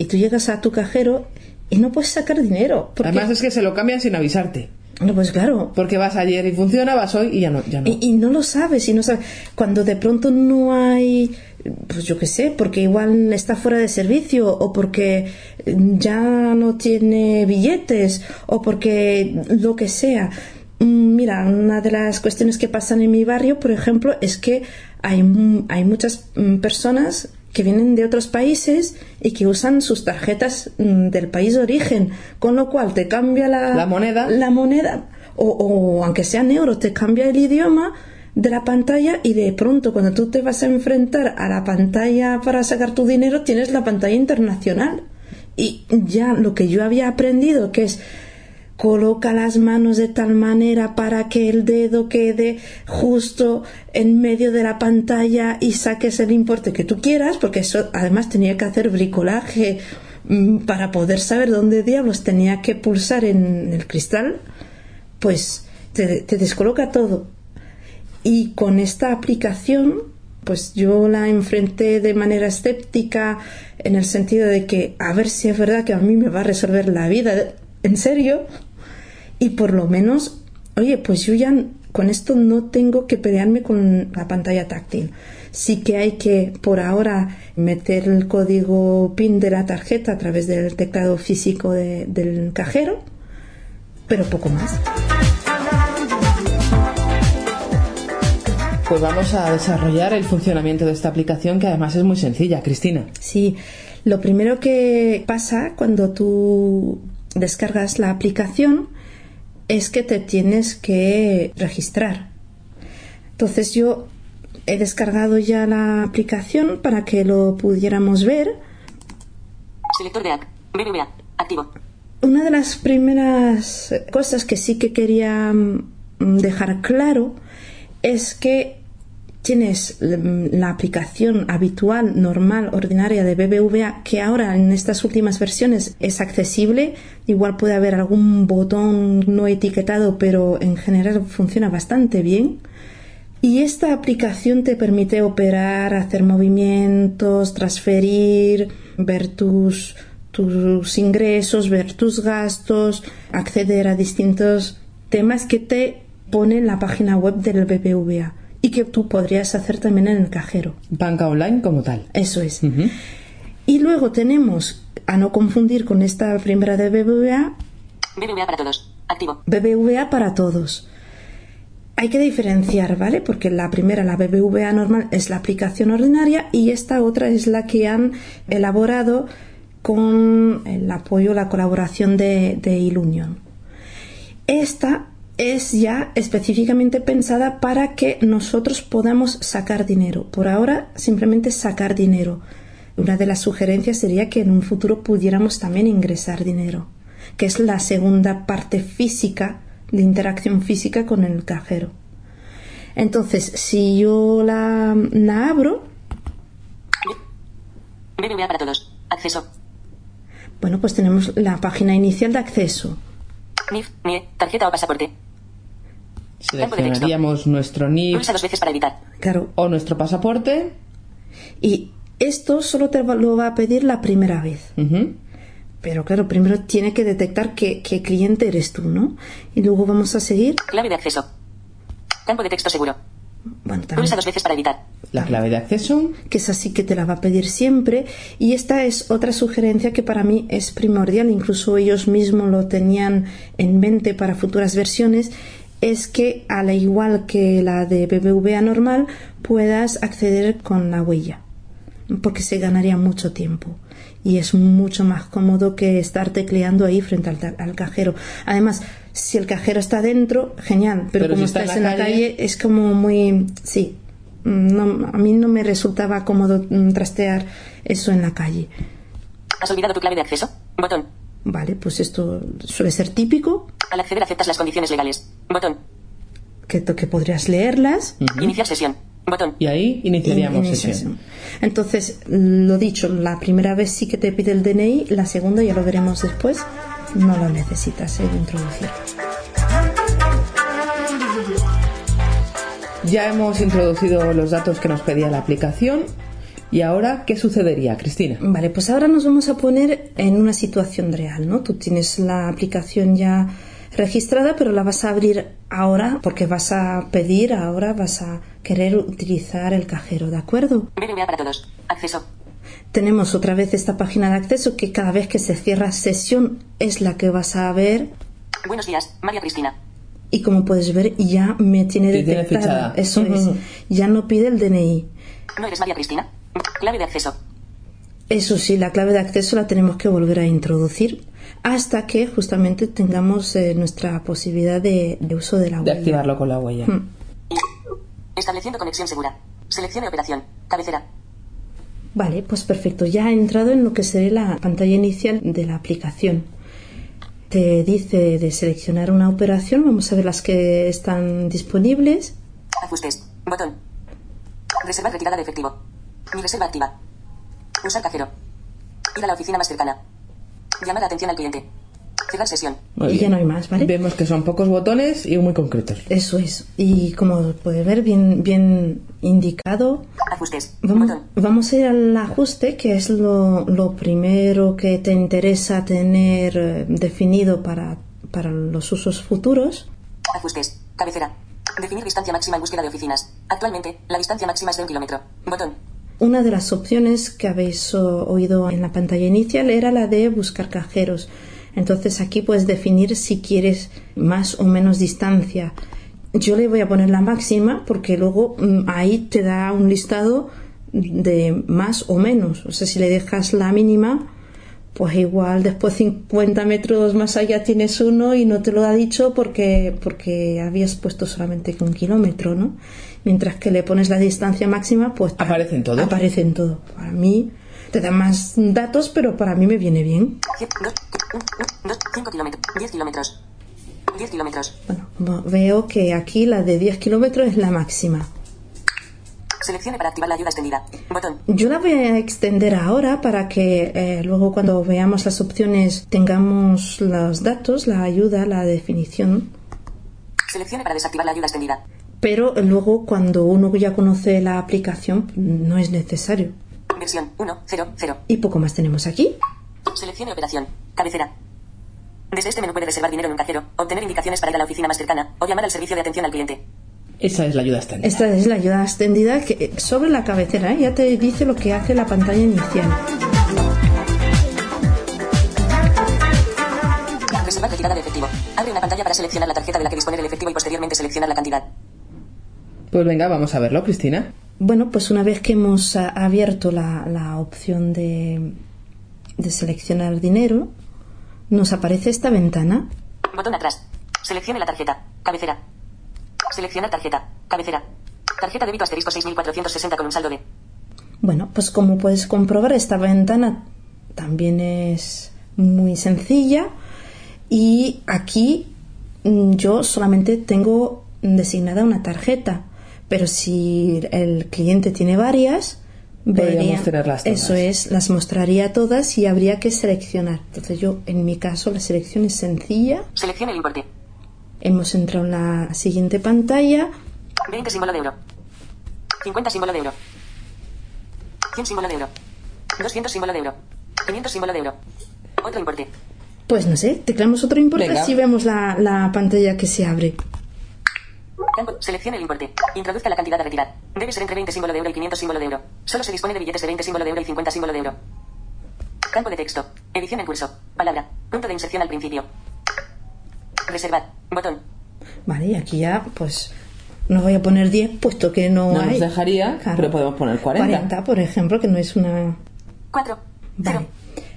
y tú llegas a tu cajero y no puedes sacar dinero. Además es que se lo cambian sin avisarte. No, pues claro. Porque vas ayer y funciona, vas hoy y ya no. Ya no. Y, no lo sabes, y no sabes. Cuando de pronto no hay, pues yo qué sé, porque igual está fuera de servicio, o porque ya no tiene billetes, o porque lo que sea. Mm, mira, una de las cuestiones que pasan en mi barrio, por ejemplo, es que hay, hay muchas mm, personas que vienen de otros países y que usan sus tarjetas mm, del país de origen, con lo cual te cambia la, moneda, la moneda o, aunque sean euros, te cambia el idioma de la pantalla y de pronto cuando tú te vas a enfrentar a la pantalla para sacar tu dinero tienes la pantalla internacional. Y ya lo que yo había aprendido que es coloca las manos de tal manera para que el dedo quede justo en medio de la pantalla y saques el importe que tú quieras, porque eso además tenía que hacer bricolaje mm, para poder saber dónde diablos tenía que pulsar en el cristal, pues te, te descoloca todo. Y con esta aplicación, pues yo la enfrenté de manera escéptica en el sentido de que a ver si es verdad que a mí me va a resolver la vida en serio y por lo menos, oye, pues yo ya con esto no tengo que pelearme con la pantalla táctil. Sí que hay que, por ahora, meter el código PIN de la tarjeta a través del teclado físico del cajero, pero poco más. Pues vamos a desarrollar el funcionamiento de esta aplicación que además es muy sencilla, Cristina. Sí, lo primero que pasa cuando tú descargas la aplicación es que te tienes que registrar. Entonces yo he descargado ya la aplicación para que lo pudiéramos ver. Selector de BBVA, activo. Una de las primeras cosas que sí que quería mm, dejar claro es que tienes la aplicación habitual, normal, ordinaria de BBVA, que ahora en estas últimas versiones es accesible. Igual puede haber algún botón no etiquetado, pero en general funciona bastante bien. Y esta aplicación te permite operar, hacer movimientos, transferir, ver tus, tus ingresos, ver tus gastos, acceder a distintos temas que te pone en la página web del BBVA y que tú podrías hacer también en el cajero. Banca online como tal. Eso es. Y luego tenemos, a no confundir con esta primera de BBVA, BBVA para todos, activo. BBVA para todos. Hay que diferenciar, ¿vale? Porque la primera, la BBVA normal, es la aplicación ordinaria y esta otra es la que han elaborado con el apoyo, la colaboración de, de Ilunion. Esta es ya específicamente pensada para que nosotros podamos sacar dinero. Por ahora, simplemente sacar dinero. Una de las sugerencias sería que en un futuro pudiéramos también ingresar dinero, que es la segunda parte física, de interacción física con el cajero. Entonces, si yo la, abro. BBVA para todos. Acceso. Bueno, pues tenemos la página inicial de acceso. NIF, NIE, tarjeta o pasaporte. Seleccionaríamos nuestro NIF. Dos veces para editar. Claro. O nuestro pasaporte. Y esto solo te lo va a pedir la primera vez. Pero claro, primero tiene que detectar qué, cliente eres tú, ¿no? Y luego vamos a seguir. Clave de acceso. Campo de texto seguro. Bueno, también. Pulsa dos veces para editar. La clave de acceso. Que es así que te la va a pedir siempre. Y esta es otra sugerencia que para mí es primordial. Incluso ellos mismos lo tenían en mente para futuras versiones es que, al igual que la de BBVA normal, puedas acceder con la huella, porque se ganaría mucho tiempo y es mucho más cómodo que estar tecleando ahí frente al, cajero. Además, si el cajero está dentro, genial, pero, como estás en la, calle... es como muy... Sí, no, a mí no me resultaba cómodo mm, trastear eso en la calle. ¿Has olvidado tu clave de acceso? Botón. Vale, pues esto suele ser típico. Al acceder aceptas las condiciones legales. Botón. Que, que podrías leerlas. Iniciar sesión. Botón. Y ahí iniciaríamos sesión. Entonces, lo dicho, la primera vez sí que te pide el DNI, la segunda ya lo veremos después, no lo necesitas eh, introducir. Ya hemos introducido los datos que nos pedía la aplicación ¿Y ahora qué sucedería, Cristina? Vale, pues ahora nos vamos a poner en una situación real, ¿no? Tú tienes la aplicación ya registrada, pero la vas a abrir ahora porque vas a pedir, ahora vas a querer utilizar el cajero, ¿de acuerdo? BBVA para todos. Acceso. Tenemos otra vez esta página de acceso que cada vez que se cierra sesión es la que vas a ver. Buenos días, María Cristina. Y como puedes ver, ya me tiene detectada. Eso es. Ya no pide el DNI. ¿No eres María Cristina? Clave de acceso. Eso sí, la clave de acceso la tenemos que volver a introducir hasta que justamente tengamos eh, nuestra posibilidad de, uso de la huella. De activarlo con la huella. Hmm. Estableciendo conexión segura. Seleccione operación. Cabecera. Vale, pues perfecto. Ya ha entrado en lo que sería la pantalla inicial de la aplicación. Te dice de seleccionar una operación. Vamos a ver las que están disponibles. Ajustes. Botón. Reservar retirada de efectivo. Mi reserva activa. Usar cajero. Ir a la oficina más cercana. Llamar la atención al cliente. Cerrar sesión. y ya no hay más, ¿vale? Vemos que son pocos botones y muy concretos. Eso es. Y como puede ver, bien, bien indicado. Ajustes. Vamos, vamos a ir al ajuste, que es lo, lo primero que te interesa tener eh, definido para, para los usos futuros. Ajustes. Cabecera. Definir distancia máxima en búsqueda de oficinas. Actualmente, la distancia máxima es de un kilómetro. Botón. Una de las opciones que habéis oído en la pantalla inicial era la de buscar cajeros. Entonces aquí puedes definir si quieres más o menos distancia. Yo le voy a poner la máxima porque luego mm, ahí te da un listado de más o menos. O sea, si le dejas la mínima, pues igual después 50 metros más allá tienes uno y no te lo ha dicho porque, porque habías puesto solamente un kilómetro, ¿no? Mientras que le pones la distancia máxima, pues aparecen todo. Aparecen todo. Para mí te da más datos, pero para mí me viene bien. 5 kilómetros, 10 kilómetros. 10 kilómetros. Bueno, veo que aquí la de 10 kilómetros es la máxima. Seleccione para activar la ayuda extendida. Botón. Yo la voy a extender ahora para que eh, luego cuando veamos las opciones tengamos los datos, la ayuda, la definición. Seleccione para desactivar la ayuda extendida. Pero luego cuando uno ya conoce la aplicación no es necesario. Versión 1.0.0. Y poco más tenemos aquí. Seleccione operación. Cabecera. Desde este menú puede reservar dinero en un cajero, obtener indicaciones para ir a la oficina más cercana o llamar al servicio de atención al cliente. Esa es la ayuda extendida. Esta es la ayuda extendida que sobre la cabecera, ¿eh? ya te dice lo que hace la pantalla inicial. Reservar retirada de efectivo. Abre una pantalla para seleccionar la tarjeta de la que disponer el efectivo y posteriormente seleccionar la cantidad. Pues venga, vamos a verlo, Cristina. Bueno, pues una vez que hemos abierto la, la opción de, de seleccionar dinero, nos aparece esta ventana. Botón atrás. Seleccione la tarjeta. Cabecera. Seleccionar tarjeta. Cabecera. Tarjeta débito asterisco 6460 con un saldo de. Bueno, pues como puedes comprobar, esta ventana también es muy sencilla. Y aquí mm, yo solamente tengo designada una tarjeta. Pero si el cliente tiene varias, vería, eso es, las mostraría todas y habría que seleccionar. Entonces yo, en mi caso, la selección es sencilla. Seleccione el importe. Hemos entrado en la siguiente pantalla. 20 símbolo de euro. 50 símbolo de euro. 100 símbolo de euro. 200 símbolo de euro. 500 símbolo de euro. Otro importe. Pues no sé, teclamos otro importe si vemos la, la, pantalla que se abre. Campo, seleccione el importe. Introduzca la cantidad a retirar. Debe ser entre 20 símbolo de euro y 500 símbolo de euro. Solo se dispone de billetes de 20 símbolo de euro y 50 símbolo de euro. Campo de texto. Edición en curso. Palabra. Punto de inserción al principio. Reservar. Botón. Vale, y aquí ya, pues, no voy a poner 10 puesto que no, no hay. nos dejaría, pero podemos poner 40. 40, por ejemplo, que no es una... 4. Vale.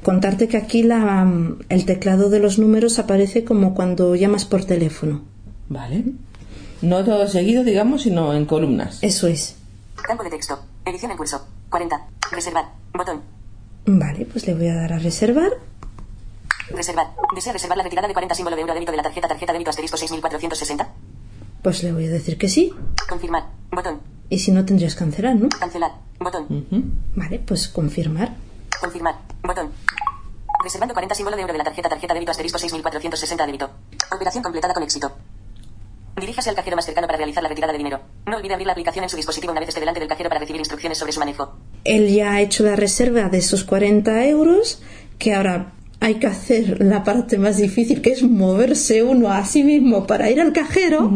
Contarte que aquí la, el teclado de los números aparece como cuando llamas por teléfono. Vale. No todo seguido, digamos, sino en columnas. Eso es. Campo de texto. Edición en curso. 40. Reservar. Botón. Vale, pues le voy a dar a reservar. Reservar. ¿Desea reservar la retirada de 40 símbolo de euro débito de la tarjeta tarjeta débito asterisco 6460? Pues le voy a decir que sí. Confirmar. Botón. Y si no, tendrías que cancelar, ¿no? Cancelar. Botón. Uh -huh. Vale, pues confirmar. Confirmar. Botón. Reservando 40 símbolo de euro de la tarjeta tarjeta débito asterisco 6460 débito. Operación completada con éxito. Diríjase al cajero más cercano para realizar la retirada de dinero. No olvide abrir la aplicación en su dispositivo una vez esté delante del cajero para recibir instrucciones sobre su manejo. Él ya ha hecho la reserva de esos 40 euros, que ahora hay que hacer la parte más difícil, que es moverse uno a sí mismo para ir al cajero.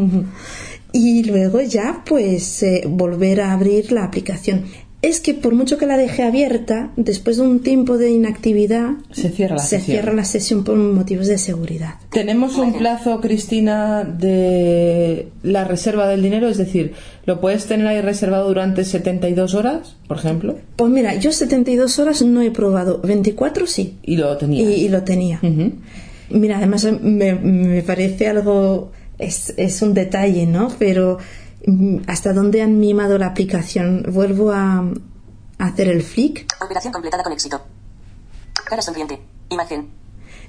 Y luego ya, pues, eh, volver a abrir la aplicación es que por mucho que la deje abierta, después de un tiempo de inactividad, se cierra la, se sesión. Cierra la sesión por motivos de seguridad. ¿Tenemos un plazo, Cristina, de la reserva del dinero? Es decir, ¿lo puedes tener ahí reservado durante 72 horas, por ejemplo? Pues mira, yo 72 horas no he probado, 24 sí. Y lo tenía. Y, y lo tenía. Uh -huh. Mira, además me, me parece algo, es, es un detalle, ¿no? Pero hasta dónde han mimado la aplicación. Vuelvo a, hacer el flick. Operación completada con éxito. Cara sonriente. Imagen.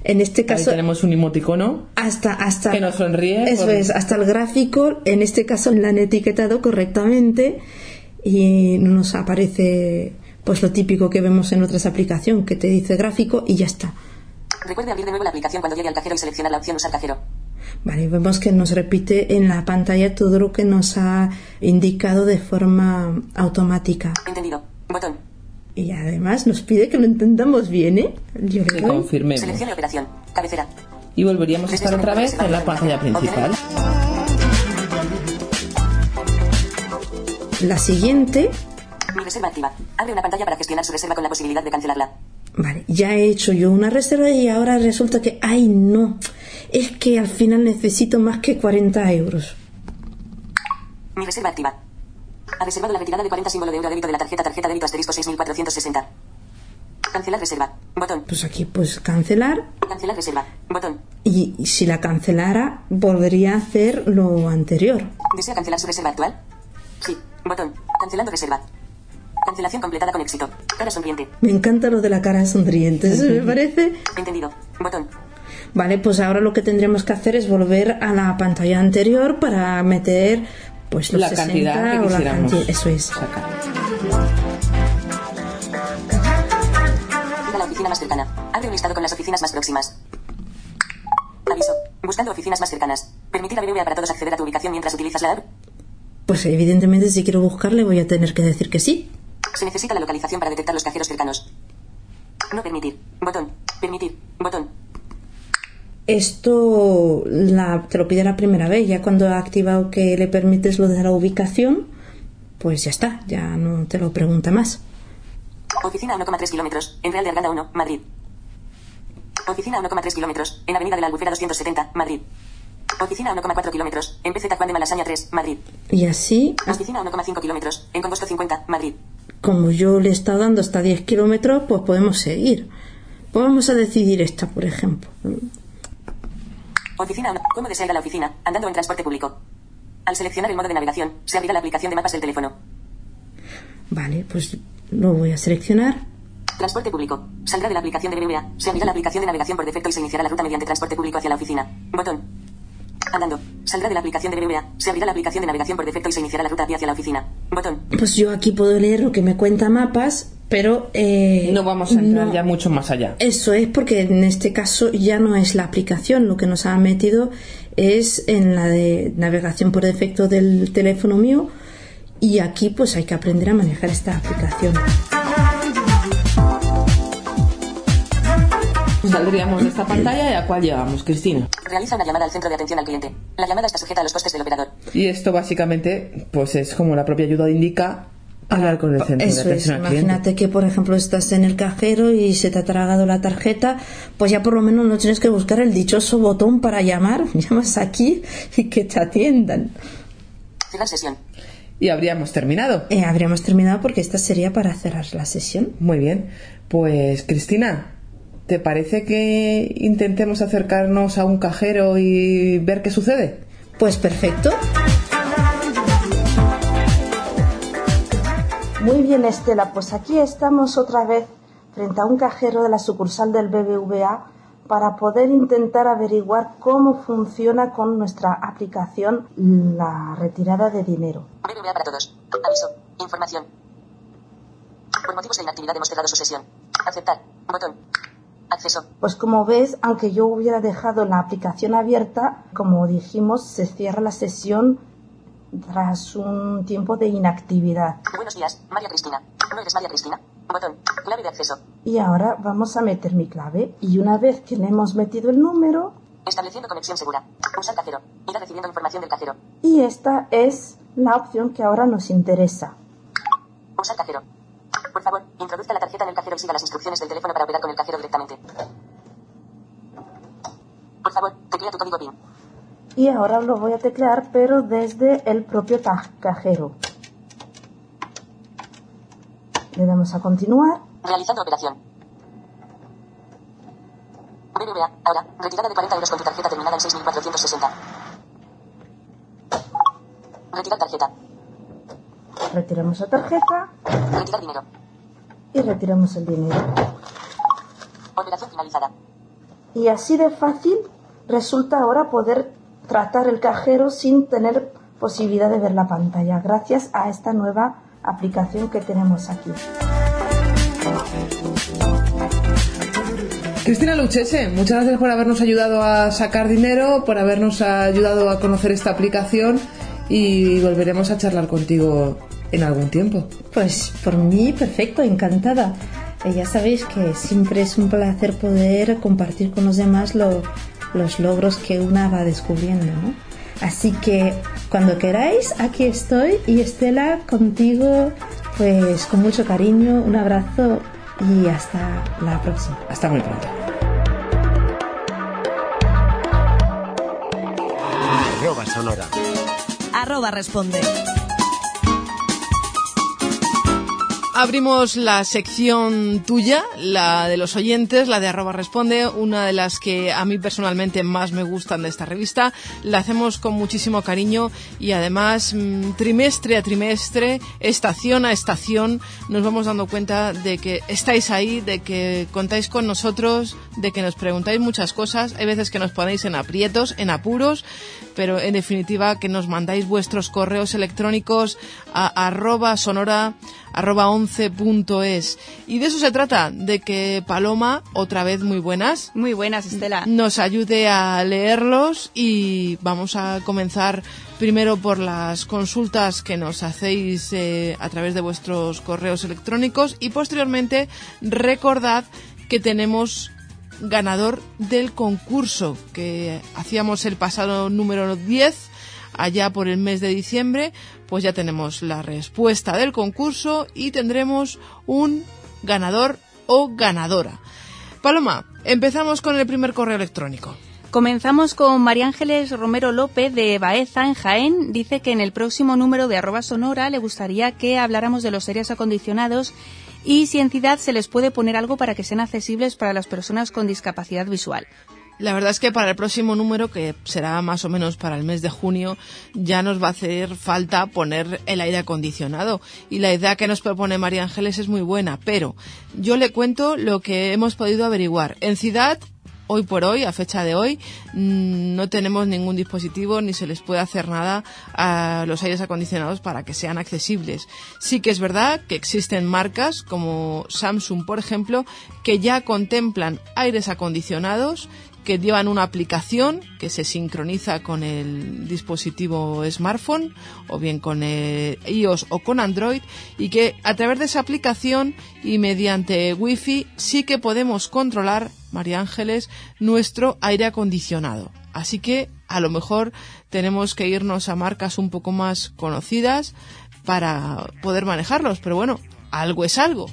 En este caso Ahí tenemos un emoticono hasta hasta que nos sonríe. Eso por... es, hasta el gráfico, en este caso la han etiquetado correctamente y nos aparece pues lo típico que vemos en otras aplicaciones, que te dice gráfico y ya está. Recuerde abrir de nuevo la aplicación cuando llegue al cajero y seleccionar la opción usar cajero. Vale, vemos que nos repite en la pantalla todo lo que nos ha indicado de forma automática. Entendido. Botón. Y además nos pide que lo entendamos bien, ¿eh? Yo que confirmemos. Seleccione operación. Cabecera. Y volveríamos a estar otra vez en la pantalla principal. la siguiente. Mi reserva activa. Abre una pantalla para gestionar su reserva con la posibilidad de cancelarla. Vale, ya he hecho yo una reserva y ahora resulta que, ay no, es que al final necesito más que 40 euros. Mi reserva activa. Ha reservado la retirada de 40 símbolo de euro débito de la tarjeta tarjeta débito asterisco 6460. Cancelar reserva. Botón. Pues aquí pues cancelar. Cancelar reserva. Botón. Y si la cancelara, volvería a hacer lo anterior. ¿Desea cancelar su reserva actual? Sí. Botón. Cancelando reserva. Cancelación completada con éxito. Cara sonriente. Me encanta lo de la cara sonriente, ¿eso me parece? Entendido. Botón. Vale, pues ahora lo que tendremos que hacer es volver a la pantalla anterior para meter pues los la 60 cantidad que o la quisiéramos cantidad. Eso es. sacar. Ir a la oficina más cercana. Abre un listado con las oficinas más próximas. Aviso. Buscando oficinas más cercanas. Permitir a BBVA para todos acceder a tu ubicación mientras utilizas la app. Pues evidentemente si quiero buscarle voy a tener que decir que sí. Se necesita la localización para detectar los cajeros cercanos. No permitir. Botón. Permitir. Botón. Esto la, te lo pide la primera vez, ya cuando ha activado que le permites lo de la ubicación, pues ya está, ya no te lo pregunta más. Oficina a 1,3 kilómetros. En Real de Arganda 1, Madrid. Oficina a 1,3 kilómetros. En Avenida de la Albufera 270, Madrid. Oficina a 1,4 kilómetros. En PZ Juan de Malasaña 3, Madrid. Y así, Oficina a 1,5 kilómetros. En Congosto 50, Madrid. como yo le he estado dando hasta 10 kilómetros, pues podemos seguir. Pues vamos a decidir esta, por ejemplo. Oficina ¿Cómo desea ir a la oficina? Andando en transporte público. Al seleccionar el modo de navegación, se abrirá la aplicación de mapas del teléfono. Vale, pues lo voy a seleccionar. Transporte público. Saldrá de la aplicación de BBVA. Se abrirá la aplicación de navegación por defecto y se iniciará la ruta mediante transporte público hacia la oficina. Botón. Andando. Saldrá de la aplicación de BBVA. Se abrirá la aplicación de navegación por defecto y se iniciará la ruta a pie hacia la oficina. Botón. Pues yo aquí puedo leer lo que me cuenta mapas, pero... eh, No vamos a entrar no- ya mucho más allá. Eso es porque en este caso ya no es la aplicación, lo que nos ha metido es en la de navegación por defecto del teléfono mío y aquí pues hay que aprender a manejar esta aplicación. Saldríamos de esta pantalla y a cuál llegamos, Cristina. Realiza una llamada al centro de atención al cliente. La llamada está sujeta a los costes del operador. Y esto básicamente, pues es como la propia ayuda indica, hablar con el centro Eso de es, atención al cliente. imagínate que por ejemplo estás en el cajero y se te ha tragado la tarjeta, pues ya por lo menos no tienes que buscar el dichoso botón para llamar, llamas aquí y que te atiendan. Cerrar sesión. Y habríamos terminado. Eh, habríamos terminado porque esta sería para cerrar la sesión. Muy bien. Pues, Cristina, ¿te parece que intentemos acercarnos a un cajero y ver qué sucede? Pues perfecto. Muy bien, Estela, pues aquí estamos otra vez frente a un cajero de la sucursal del BBVA para poder intentar averiguar cómo funciona con nuestra aplicación la retirada de dinero. BBVA para todos. Aviso. Información. Por motivos de inactividad hemos cerrado su sesión. Aceptar. Botón. Acceso. Pues como ves, aunque yo hubiera dejado la aplicación abierta, como dijimos, se cierra la sesión tras un tiempo de inactividad. Buenos días, María Cristina. ¿No eres María Cristina? Botón. Clave de acceso. Y ahora vamos a meter mi clave y una vez que le hemos metido el número, Estableciendo conexión segura. Usar cajero. Irá recibiendo información del cajero. y esta es la opción que ahora nos interesa. Usar cajero. Por favor, introduzca la tarjeta en el cajero y siga las instrucciones del teléfono para operar con el cajero directamente. Por favor, teclea tu código PIN. Y ahora lo voy a teclear, pero desde el propio cajero. Le damos a continuar. Realizando operación. BBVA, ahora, retirada de 40 euros con tu tarjeta terminada en 6460. Retirar tarjeta. Retiramos la tarjeta Retirar dinero. Y retiramos el dinero. Operación finalizada. Y así de fácil resulta ahora poder tratar el cajero sin tener posibilidad de ver la pantalla, gracias a esta nueva aplicación que tenemos aquí. Cristina Luchese, muchas gracias por habernos ayudado a sacar dinero, por habernos ayudado a conocer esta aplicación y volveremos a charlar contigo en algún tiempo. Pues por mí, perfecto, encantada. Eh, ya sabéis que siempre es un placer poder compartir con los demás lo- los logros que una va descubriendo, ¿no? Así que cuando queráis, aquí estoy y Estela contigo, pues con mucho cariño, un abrazo y hasta la próxima. Hasta muy pronto. Arroba Sonora. Arroba responde. Abrimos la sección tuya, la de los oyentes, la de arroba responde, una de las que a mí personalmente más me gustan de esta revista. La hacemos con muchísimo cariño y además mm, trimestre a trimestre, estación a estación, nos vamos dando cuenta de que estáis ahí, de que contáis con nosotros, de que nos preguntáis muchas cosas. Hay veces que nos ponéis en aprietos, en apuros, pero en definitiva que nos mandáis vuestros correos electrónicos a arroba sonora arroba 11.es. Y de eso se trata, de que Paloma, otra vez muy buenas. Muy buenas, Estela. Nos ayude a leerlos y vamos a comenzar primero por las consultas que nos hacéis eh, a través de vuestros correos electrónicos y posteriormente recordad que tenemos ganador del concurso que hacíamos el pasado número 10 allá por el mes de diciembre, pues ya tenemos la respuesta del concurso y tendremos un ganador o ganadora. Paloma, empezamos con el primer correo electrónico. Comenzamos con María Ángeles Romero López de Baeza, en Jaén. Dice que en el próximo número de arroba sonora le gustaría que habláramos de los aires acondicionados y si en ciudad se les puede poner algo para que sean accesibles para las personas con discapacidad visual. La verdad es que para el próximo número, que será más o menos para el mes de junio, ya nos va a hacer falta poner el aire acondicionado. Y la idea que nos propone María Ángeles es muy buena, pero yo le cuento lo que hemos podido averiguar. En Ciudad hoy por hoy, a fecha de hoy, mm, no tenemos ningún dispositivo ni se les puede hacer nada a los aires acondicionados para que sean accesibles. Sí que es verdad que existen marcas como Samsung, por ejemplo, que ya contemplan aires acondicionados que llevan una aplicación que se sincroniza con el dispositivo smartphone o bien con el iOS o con Android y que a través de esa aplicación y mediante Wi-Fi sí que podemos controlar, María Ángeles, nuestro aire acondicionado. Así que a lo mejor tenemos que irnos a marcas un poco más conocidas para poder manejarlos, pero bueno, algo es algo.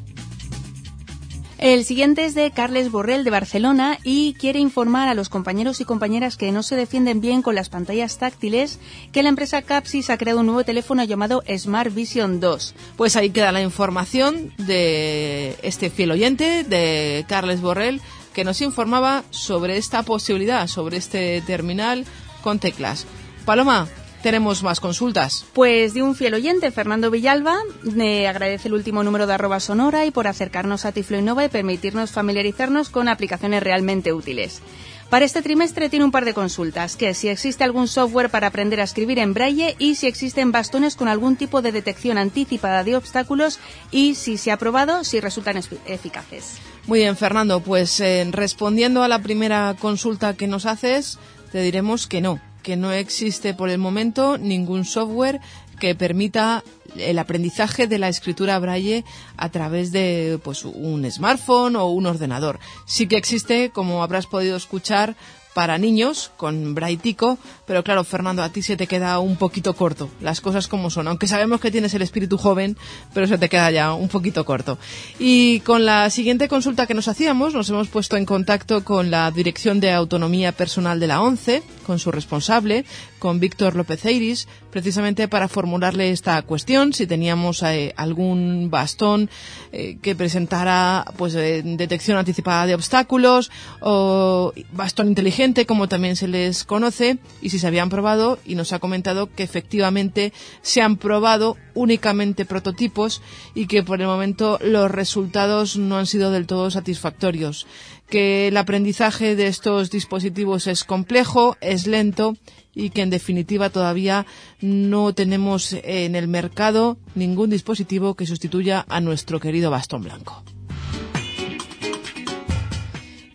El siguiente es de Carles Borrell de Barcelona y quiere informar a los compañeros y compañeras que no se defienden bien con las pantallas táctiles que la empresa Capsis ha creado un nuevo teléfono llamado Smart Vision 2. Pues ahí queda la información de este fiel oyente de Carles Borrell que nos informaba sobre esta posibilidad, sobre este terminal con teclas. Paloma, tenemos más consultas. Pues de un fiel oyente, Fernando Villalba, me agradece el último número de arroba sonora y por acercarnos a Tiflo Innova y permitirnos familiarizarnos con aplicaciones realmente útiles. Para este trimestre tiene un par de consultas, que si existe algún software para aprender a escribir en braille y si existen bastones con algún tipo de detección anticipada de obstáculos y si se ha probado, si resultan eficaces. Muy bien, Fernando, pues eh, respondiendo a la primera consulta que nos haces, te diremos que no, que no existe por el momento ningún software que permita el aprendizaje de la escritura braille a través de pues un smartphone o un ordenador. Sí que existe, como habrás podido escuchar, para niños con Braitico, pero claro, Fernando, a ti se te queda un poquito corto, las cosas como son, aunque sabemos que tienes el espíritu joven, pero se te queda ya un poquito corto. Y con la siguiente consulta que nos hacíamos, nos hemos puesto en contacto con la Dirección de Autonomía Personal de la ONCE, con su responsable, con Víctor López Eiris, precisamente para formularle esta cuestión, si teníamos eh, algún bastón eh, que presentara pues eh, detección anticipada de obstáculos o bastón inteligente, como también se les conoce, y si se habían probado, y nos ha comentado que efectivamente se han probado únicamente prototipos y que por el momento los resultados no han sido del todo satisfactorios que el aprendizaje de estos dispositivos es complejo, es lento y que en definitiva todavía no tenemos en el mercado ningún dispositivo que sustituya a nuestro querido bastón blanco.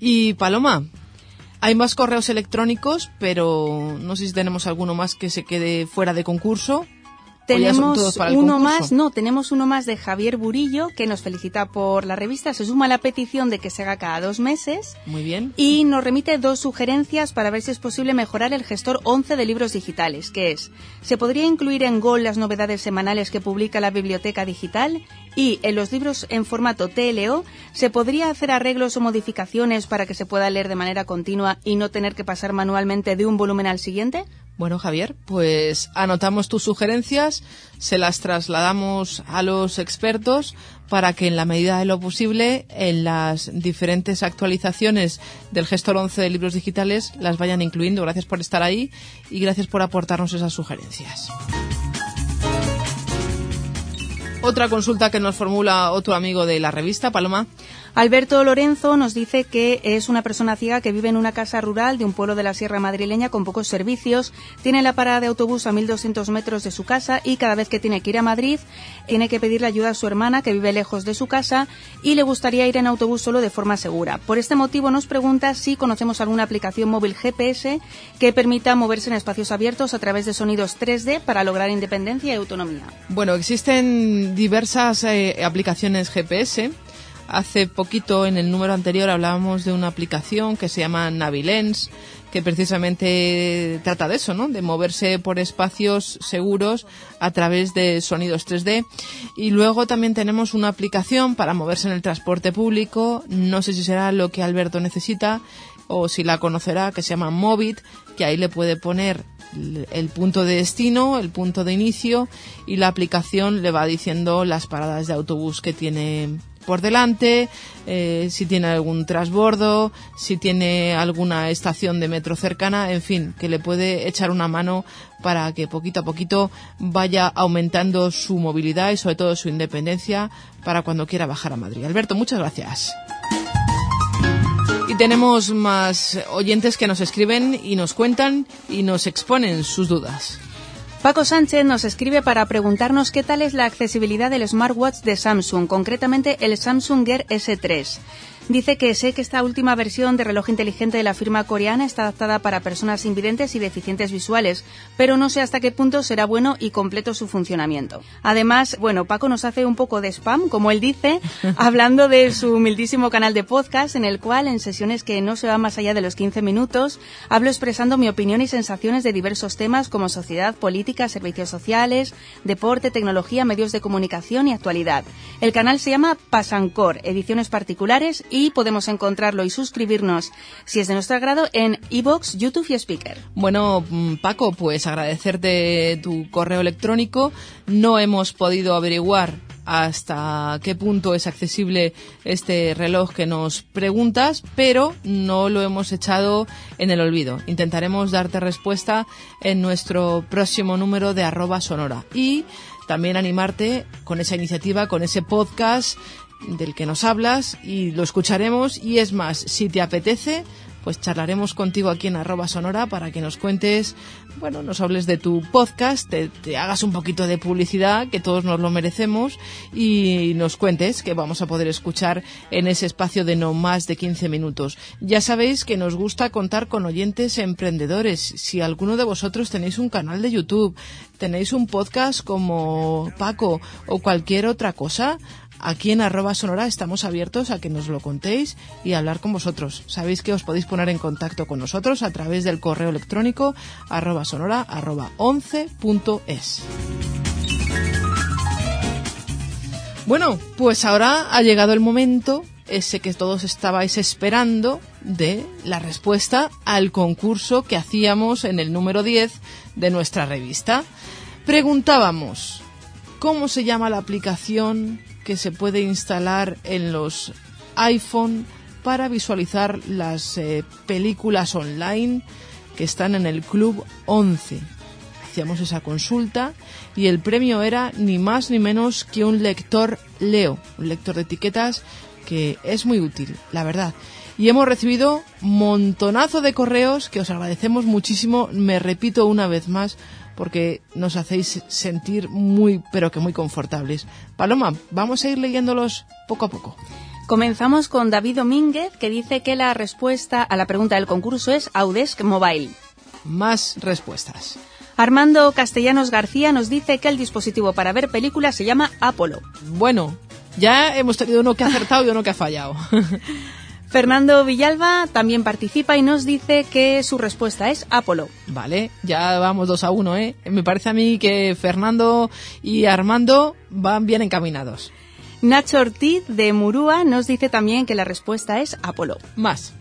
Y Paloma, hay más correos electrónicos, pero no sé si tenemos alguno más que se quede fuera de concurso. Tenemos uno más, no, tenemos uno más de Javier Burillo que nos felicita por la revista, se suma a la petición de que se haga cada dos meses. Muy bien. Y nos remite dos sugerencias para ver si es posible mejorar el gestor 11 de libros digitales, que es, ¿se podría incluir en Gol las novedades semanales que publica la biblioteca digital? Y en los libros en formato TLO, ¿se podría hacer arreglos o modificaciones para que se pueda leer de manera continua y no tener que pasar manualmente de un volumen al siguiente? Bueno, Javier, pues anotamos tus sugerencias, se las trasladamos a los expertos para que en la medida de lo posible en las diferentes actualizaciones del gestor 11 de libros digitales las vayan incluyendo. Gracias por estar ahí y gracias por aportarnos esas sugerencias. Otra consulta que nos formula otro amigo de la revista, Paloma. Alberto Lorenzo nos dice que es una persona ciega que vive en una casa rural de un pueblo de la Sierra Madrileña con pocos servicios. Tiene la parada de autobús a 1.200 metros de su casa y cada vez que tiene que ir a Madrid tiene que pedirle ayuda a su hermana que vive lejos de su casa y le gustaría ir en autobús solo de forma segura. Por este motivo nos pregunta si conocemos alguna aplicación móvil GPS que permita moverse en espacios abiertos a través de sonidos 3D para lograr independencia y autonomía. Bueno, existen diversas eh, aplicaciones GPS Hace poquito, en el número anterior, hablábamos de una aplicación que se llama Navilens, que precisamente trata de eso, ¿no? De moverse por espacios seguros a través de sonidos 3D. Y luego también tenemos una aplicación para moverse en el transporte público. No sé si será lo que Alberto necesita o si la conocerá, que se llama Movit, que ahí le puede poner el punto de destino, el punto de inicio y la aplicación le va diciendo las paradas de autobús que tiene por delante, eh, si tiene algún trasbordo, si tiene alguna estación de metro cercana, en fin, que le puede echar una mano para que poquito a poquito vaya aumentando su movilidad y sobre todo su independencia para cuando quiera bajar a Madrid. Alberto, muchas gracias. Y tenemos más oyentes que nos escriben y nos cuentan y nos exponen sus dudas. Paco Sánchez nos escribe para preguntarnos qué tal es la accesibilidad del smartwatch de Samsung, concretamente el Samsung Gear S3. Dice que sé que esta última versión de reloj inteligente de la firma coreana está adaptada para personas invidentes y deficientes visuales, pero no sé hasta qué punto será bueno y completo su funcionamiento. Además, bueno, Paco nos hace un poco de spam, como él dice, hablando de su humildísimo canal de podcast, en el cual, en sesiones que no se van más allá de los 15 minutos, hablo expresando mi opinión y sensaciones de diversos temas como sociedad, política, servicios sociales, deporte, tecnología, medios de comunicación y actualidad. El canal se llama Pasancor, ediciones particulares y podemos encontrarlo y suscribirnos, si es de nuestro agrado, en iBox, YouTube y Speaker. Bueno, mm, Paco, pues agradecerte tu correo electrónico. No hemos podido averiguar hasta qué punto es accesible este reloj que nos preguntas, pero no lo hemos echado en el olvido. Intentaremos darte respuesta en nuestro próximo número de arroba sonora. Y también animarte con esa iniciativa, con ese podcast del que nos hablas y lo escucharemos y es más, si te apetece, pues charlaremos contigo aquí en arroba sonora para que nos cuentes, bueno, nos hables de tu podcast, te, te, hagas un poquito de publicidad, que todos nos lo merecemos, y nos cuentes que vamos a poder escuchar en ese espacio de no más de 15 minutos. Ya sabéis que nos gusta contar con oyentes emprendedores. Si alguno de vosotros tenéis un canal de YouTube, tenéis un podcast como Paco o cualquier otra cosa, Aquí en arroba sonora estamos abiertos a que nos lo contéis y a hablar con vosotros. Sabéis que os podéis poner en contacto con nosotros a través del correo electrónico arroba sonora arroba 11.es. Bueno, pues ahora ha llegado el momento ese que todos estabais esperando de la respuesta al concurso que hacíamos en el número 10 de nuestra revista. Preguntábamos, ¿cómo se llama la aplicación que se puede instalar en los iPhone para visualizar las eh, películas online que están en el Club 11. Hacíamos esa consulta y el premio era ni más ni menos que un lector Leo, un lector de etiquetas que es muy útil, la verdad. Y hemos recibido montonazo de correos que os agradecemos muchísimo, me repito una vez más, porque nos hacéis sentir muy, pero que muy confortables. Paloma, vamos a ir leyéndolos poco a poco. Comenzamos con David Domínguez, que dice que la respuesta a la pregunta del concurso es Audesk Mobile. Más respuestas. Armando Castellanos García nos dice que el dispositivo para ver películas se llama Apolo. Bueno, ya hemos tenido uno que ha acertado y uno que ha fallado. Fernando Villalba también participa y nos dice que su respuesta es Apolo. Vale, ya vamos dos a uno, ¿eh? Me parece a mí que Fernando y Armando van bien encaminados. Nacho Ortiz de Murúa nos dice también que la respuesta es Apolo. Más.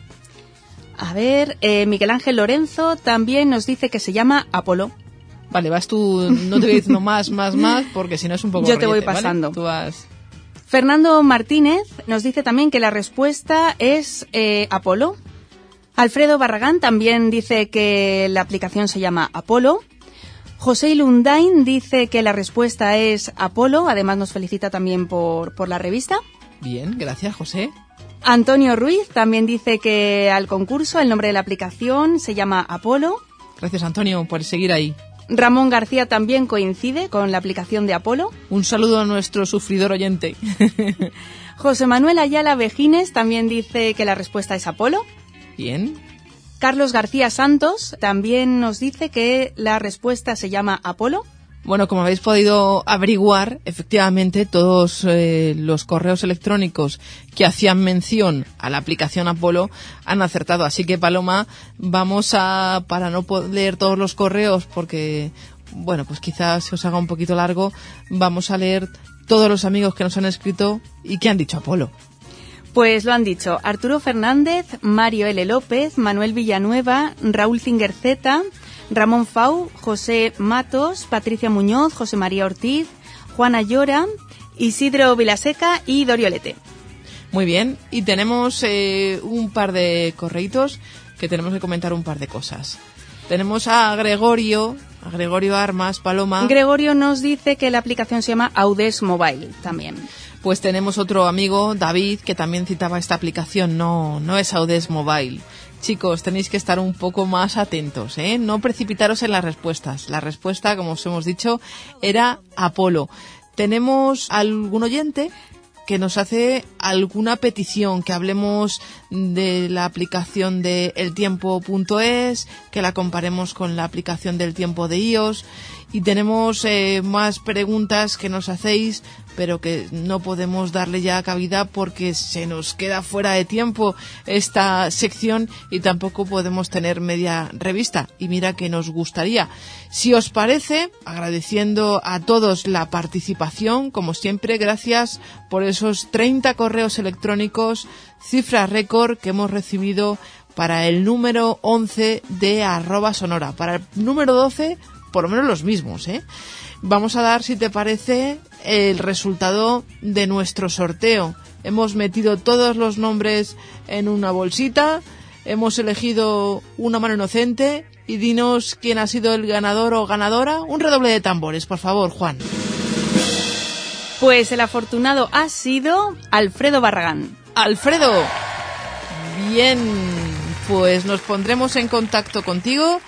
A ver, eh, Miguel Ángel Lorenzo también nos dice que se llama Apolo. Vale, vas tú, no te voy diciendo más, más, más, porque si no es un poco Yo te voy pasando. Tú vas... Fernando Martínez nos dice también que la respuesta es eh, Apolo. Alfredo Barragán también dice que la aplicación se llama Apolo. José Lundain dice que la respuesta es Apolo. Además nos felicita también por, por la revista. Bien, gracias José. Antonio Ruiz también dice que al concurso el nombre de la aplicación se llama Apolo. Gracias Antonio por seguir ahí. Ramón García también coincide con la aplicación de Apolo. Un saludo a nuestro sufridor oyente. José Manuel Ayala Vejines también dice que la respuesta es Apolo. Bien. Carlos García Santos también nos dice que la respuesta se llama Apolo. Bueno, como habéis podido averiguar, efectivamente todos eh, los correos electrónicos que hacían mención a la aplicación Apolo han acertado. Así que, Paloma, vamos a, para no leer todos los correos, porque, bueno, pues quizás se os haga un poquito largo, vamos a leer todos los amigos que nos han escrito y que han dicho Apolo. Pues lo han dicho Arturo Fernández, Mario L. López, Manuel Villanueva, Raúl Zingerzeta, Ramón Fau, José Matos, Patricia Muñoz, José María Ortiz, Juana Llora, Isidro Vilaseca y Doriolete. Muy bien, y tenemos eh, un par de correitos que tenemos que comentar un par de cosas. Tenemos a Gregorio, a Gregorio Armas, Paloma. Gregorio nos dice que la aplicación se llama Audes Mobile también. Pues tenemos otro amigo, David, que también citaba esta aplicación. No, no es Audes Mobile. Chicos, tenéis que estar un poco más atentos, ¿eh? No precipitaros en las respuestas. La respuesta, como os hemos dicho, era Apolo. Tenemos algún oyente que nos hace alguna petición, que hablemos de la aplicación de eltiempo.es, que la comparemos con la aplicación del tiempo de iOS y tenemos eh, más preguntas que nos hacéis, pero que no podemos darle ya cabida porque se nos queda fuera de tiempo esta sección y tampoco podemos tener media revista. Y mira que nos gustaría. Si os parece, agradeciendo a todos la participación, como siempre, gracias por esos 30 correos electrónicos, cifra récord que hemos recibido para el número 11 de arroba sonora. Para el número 12 por lo menos los mismos, ¿eh? Vamos a dar, si te parece, el resultado de nuestro sorteo. Hemos metido todos los nombres en una bolsita, hemos elegido una mano inocente y dinos quién ha sido el ganador o ganadora. Un redoble de tambores, por favor, Juan. Pues el afortunado ha sido Alfredo Barragán. Alfredo. Bien, pues nos pondremos en contacto contigo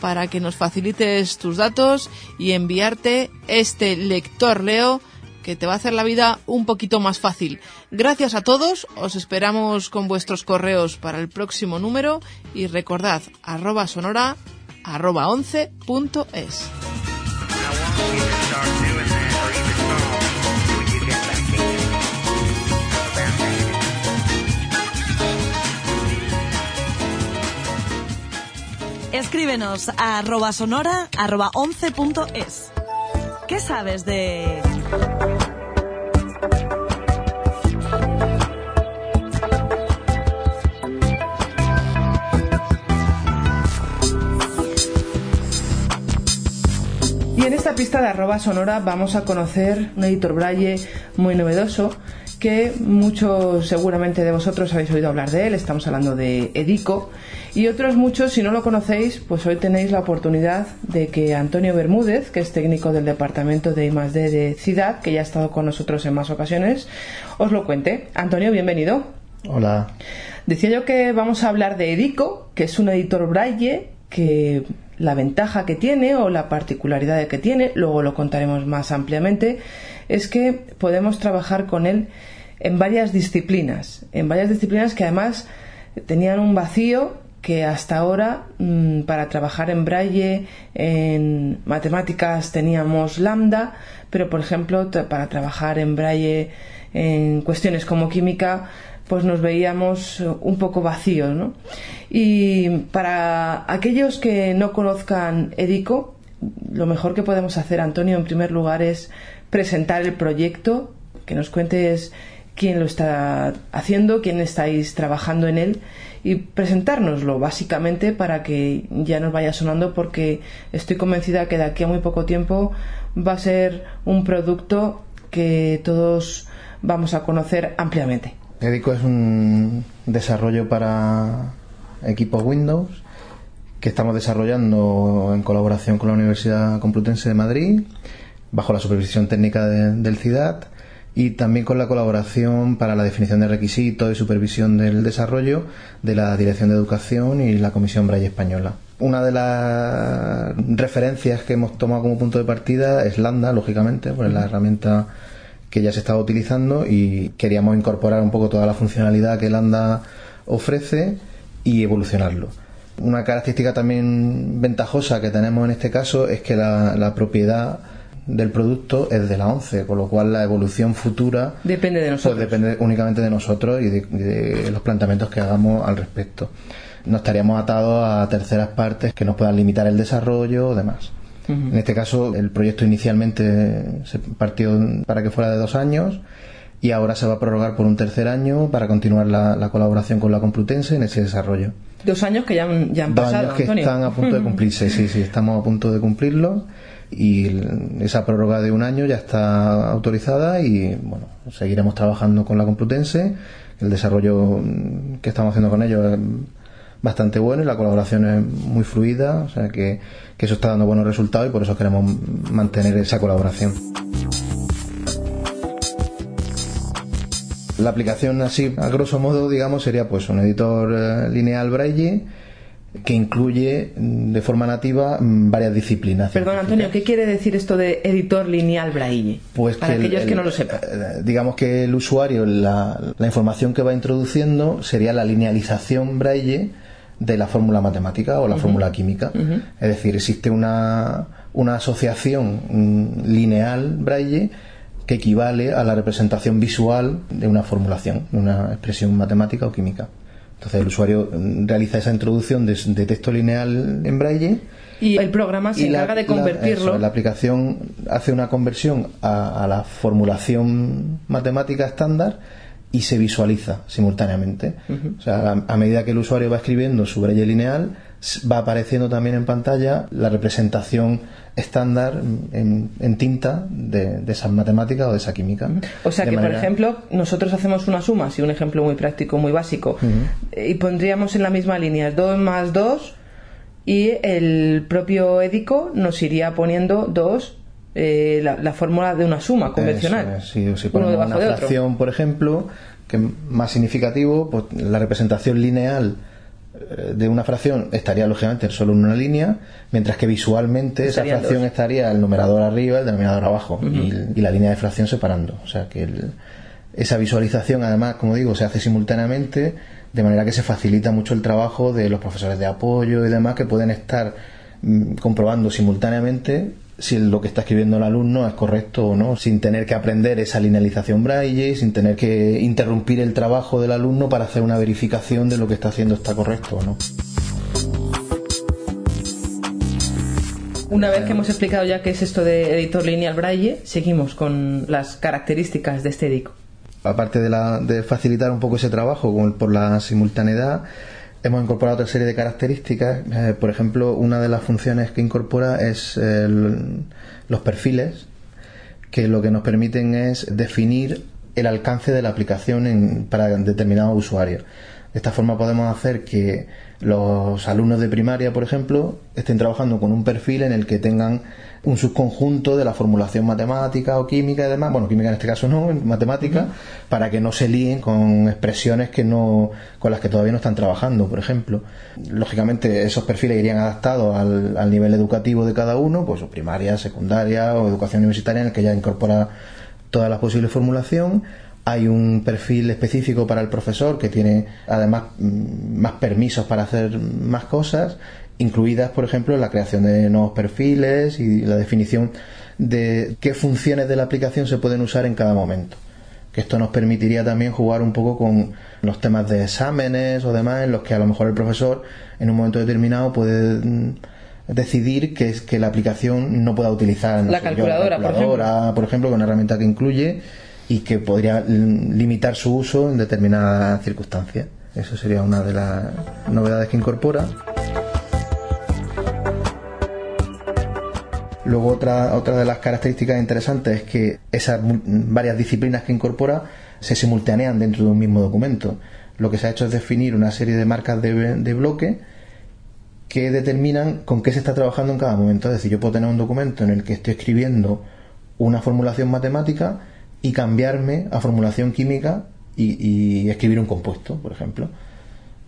para que nos facilites tus datos y enviarte este lector Leo que te va a hacer la vida un poquito más fácil. Gracias a todos, os esperamos con vuestros correos para el próximo número y recordad arroba sonora arroba once punto es. Escríbenos a arroba sonora arroba 11.es. ¿Qué sabes de...? Y en esta pista de arroba sonora vamos a conocer un editor braille muy novedoso que muchos seguramente de vosotros habéis oído hablar de él. Estamos hablando de Edico y otros muchos, si no lo conocéis, pues hoy tenéis la oportunidad de que Antonio Bermúdez, que es técnico del departamento de I+D de CIDAD, que ya ha estado con nosotros en más ocasiones, os lo cuente. Antonio, bienvenido. Hola. Decía yo que vamos a hablar de Edico, que es un editor braille que la ventaja que tiene o la particularidad que tiene, luego lo contaremos más ampliamente, es que podemos trabajar con él en varias disciplinas, en varias disciplinas que además tenían un vacío que hasta ahora mm, para trabajar en braille en matemáticas teníamos lambda pero por ejemplo para trabajar en braille en cuestiones como química pues nos veíamos un poco vacíos ¿no? y para aquellos que no conozcan Edico lo mejor que podemos hacer Antonio en primer lugar es presentar el proyecto que nos cuentes quién lo está haciendo, quién estáis trabajando en él y presentárnoslo básicamente para que ya nos vaya sonando porque estoy convencida que de aquí a muy poco tiempo va a ser un producto que todos vamos a conocer ampliamente. Edico es un desarrollo para equipos Windows que estamos desarrollando en colaboración con la Universidad Complutense de Madrid bajo la supervisión técnica del CIDAD y también con la colaboración para la definición de requisitos y supervisión del desarrollo de la Dirección de Educación y la Comisión Braille Española. Una de las referencias que hemos tomado como punto de partida es Landa, lógicamente, pues es la herramienta que ya se estaba utilizando y queríamos incorporar un poco toda la funcionalidad que Landa ofrece y evolucionarlo. Una característica también ventajosa que tenemos en este caso es que la, la propiedad del producto es de la 11, con lo cual la evolución futura depende de pues nosotros. depende únicamente de nosotros y de, de, los planteamientos que hagamos al respecto. No estaríamos atados a terceras partes que nos puedan limitar el desarrollo o demás. Uh -huh. En este caso, el proyecto inicialmente se partió para que fuera de dos años y ahora se va a prorrogar por un tercer año para continuar la, la colaboración con la Complutense en ese desarrollo. Dos años que ya han, ya han dos pasado, años que Antonio. están a punto de cumplirse, sí, sí, estamos a punto de cumplirlo y esa prórroga de un año ya está autorizada y bueno, seguiremos trabajando con la Complutense. El desarrollo que estamos haciendo con ellos es bastante bueno y la colaboración es muy fluida, o sea que, que eso está dando buenos resultados y por eso queremos mantener esa colaboración. La aplicación así, a grosso modo, digamos, sería pues un editor eh, lineal braille que incluye de forma nativa varias disciplinas. Perdón, Antonio, ¿qué quiere decir esto de editor lineal braille? Pues Para que aquellos el, que no lo sepan. Digamos que el usuario, la, la, información que va introduciendo sería la linealización braille de la fórmula matemática o la uh -huh. fórmula química. Uh -huh. Es decir, existe una, una asociación lineal braille que equivale a la representación visual de una formulación, de una expresión matemática o química. Entonces el usuario realiza esa introducción de, de texto lineal en braille y el programa se encarga de convertirlo. La, eso, la, aplicación hace una conversión a, a, la formulación matemática estándar y se visualiza simultáneamente. Uh -huh. O sea, a, a, medida que el usuario va escribiendo su braille lineal, va apareciendo también en pantalla la representación estándar en, en tinta de, de, esas matemáticas o de esa química. O sea que, manera... por ejemplo, nosotros hacemos una suma, así un ejemplo muy práctico, muy básico, uh -huh. y pondríamos en la misma línea 2 más 2 y el propio Edico nos iría poniendo 2 eh, la, la, fórmula de una suma convencional. Es, sí, si ponemos una fracción, por ejemplo, que es más significativo, pues la representación lineal eh, de una fracción estaría lógicamente solo en una línea, mientras que visualmente Estarían esa fracción dos. estaría el numerador arriba, el denominador abajo uh -huh. y, y, la línea de fracción separando. O sea que el, esa visualización, además, como digo, se hace simultáneamente, de manera que se facilita mucho el trabajo de los profesores de apoyo y demás que pueden estar mmm, comprobando simultáneamente si lo que está escribiendo el alumno es correcto o no, sin tener que aprender esa linealización braille, sin tener que interrumpir el trabajo del alumno para hacer una verificación de lo que está haciendo está correcto o no. Una vez que hemos explicado ya qué es esto de editor lineal braille, seguimos con las características de este edico. Aparte de, la, de facilitar un poco ese trabajo con, por la simultaneidad, hemos incorporado otra serie de características. Eh, por ejemplo, una de las funciones que incorpora es los perfiles, que lo que nos permiten es definir el alcance de la aplicación en, para determinados usuarios. De esta forma podemos hacer que los alumnos de primaria, por ejemplo, estén trabajando con un perfil en el que tengan un subconjunto de la formulación matemática o química y demás, bueno, química en este caso no, matemática, uh -huh. para que no se líen con expresiones que no, con las que todavía no están trabajando, por ejemplo. Lógicamente, esos perfiles irían adaptados al, al nivel educativo de cada uno, pues primaria, secundaria o educación universitaria, en el que ya incorpora toda la posible formulación hay un perfil específico para el profesor que tiene además mm, más permisos para hacer más cosas, incluidas, por ejemplo, la creación de nuevos perfiles y la definición de qué funciones de la aplicación se pueden usar en cada momento. Que esto nos permitiría también jugar un poco con los temas de exámenes o demás, en los que a lo mejor el profesor en un momento determinado puede mm, decidir que, es que la aplicación no pueda utilizar la, calculadora, por, ejemplo. por ejemplo, con una herramienta que incluye y que podría limitar su uso en determinadas circunstancias. Eso sería una de las novedades que incorpora. Luego otra, otra de las características interesantes es que esas varias disciplinas que incorpora se simultanean dentro de un mismo documento. Lo que se ha hecho es definir una serie de marcas de, de bloque que determinan con qué se está trabajando en cada momento. Es decir, yo puedo tener un documento en el que estoy escribiendo una formulación matemática y cambiarme a formulación química y, escribir un compuesto, por ejemplo.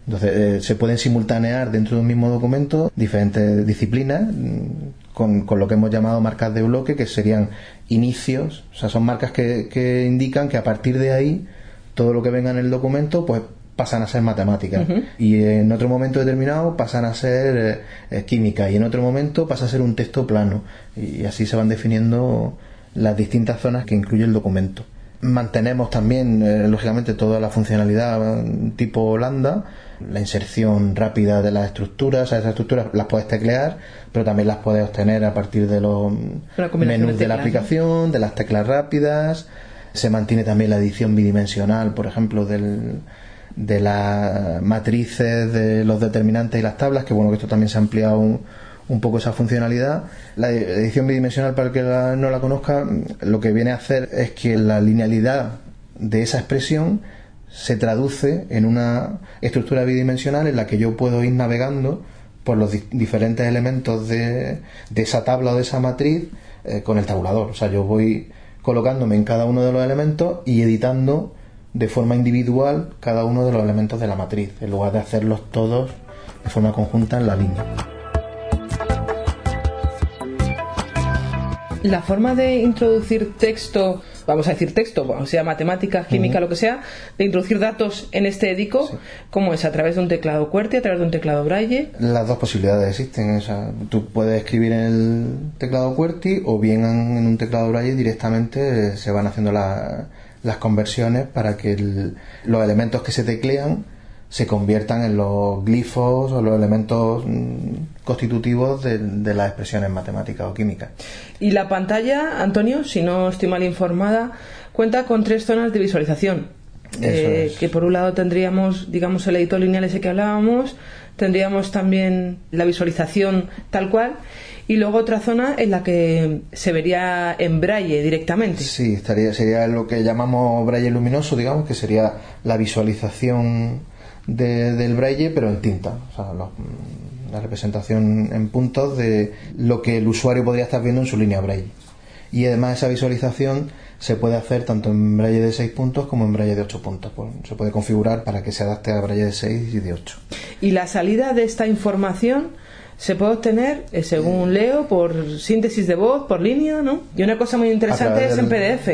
Entonces, eh, se pueden simultanear dentro de un mismo documento diferentes disciplinas mm, con, lo que hemos llamado marcas de bloque, que serían inicios, o sea, son marcas que, indican que a partir de ahí todo lo que venga en el documento, pues pasan a ser matemáticas. Y en otro momento determinado pasan a ser eh, eh, química y en otro momento pasa a ser un texto plano. Y así se van definiendo las distintas zonas que incluye el documento. Mantenemos también, eh, lógicamente, toda la funcionalidad tipo lambda, la inserción rápida de las estructuras. esas estructuras las puedes teclear, pero también las puedes obtener a partir de los menús de, la aplicación, de las teclas rápidas. Se mantiene también la edición bidimensional, por ejemplo, del, de las matrices, de los determinantes y las tablas, que bueno, que esto también se ha ampliado un, un poco esa funcionalidad. La edición bidimensional, para el que no la conozca, lo que viene a hacer es que la linealidad de esa expresión se traduce en una estructura bidimensional en la que yo puedo ir navegando por los diferentes elementos de, esa tabla o de esa matriz eh, con el tabulador. O sea, yo voy colocándome en cada uno de los elementos y editando de forma individual cada uno de los elementos de la matriz, en lugar de hacerlos todos de forma conjunta en la línea. La forma de introducir texto, vamos a decir texto, o sea matemática, química, lo que sea, de introducir datos en este edico, ¿cómo es? ¿A través de un teclado QWERTY, a través de un teclado Braille? Las dos posibilidades existen. tú puedes escribir en el teclado QWERTY o bien en, un teclado Braille directamente se van haciendo las conversiones para que los elementos que se teclean se conviertan en los glifos o los elementos mm, constitutivos de, las expresiones matemáticas o químicas. Y la pantalla, Antonio, si no estoy mal informada, cuenta con tres zonas de visualización. Eh, que por un lado tendríamos, digamos, el editor lineal ese que hablábamos, tendríamos también la visualización tal cual y luego otra zona en la que se vería en braille directamente. Sí, estaría, sería lo que llamamos braille luminoso, digamos, que sería la visualización del braille, pero en tinta. O sea, la representación en puntos de lo que el usuario podría estar viendo en su línea braille. Y además esa visualización se puede hacer tanto en braille de 6 puntos como en braille de 8 puntos. Pues se puede configurar para que se adapte a braille de 6 y de 8. Y la salida de esta información se puede obtener, eh, según leo, por síntesis de voz, por línea, ¿no? Y una cosa muy interesante es en PDF.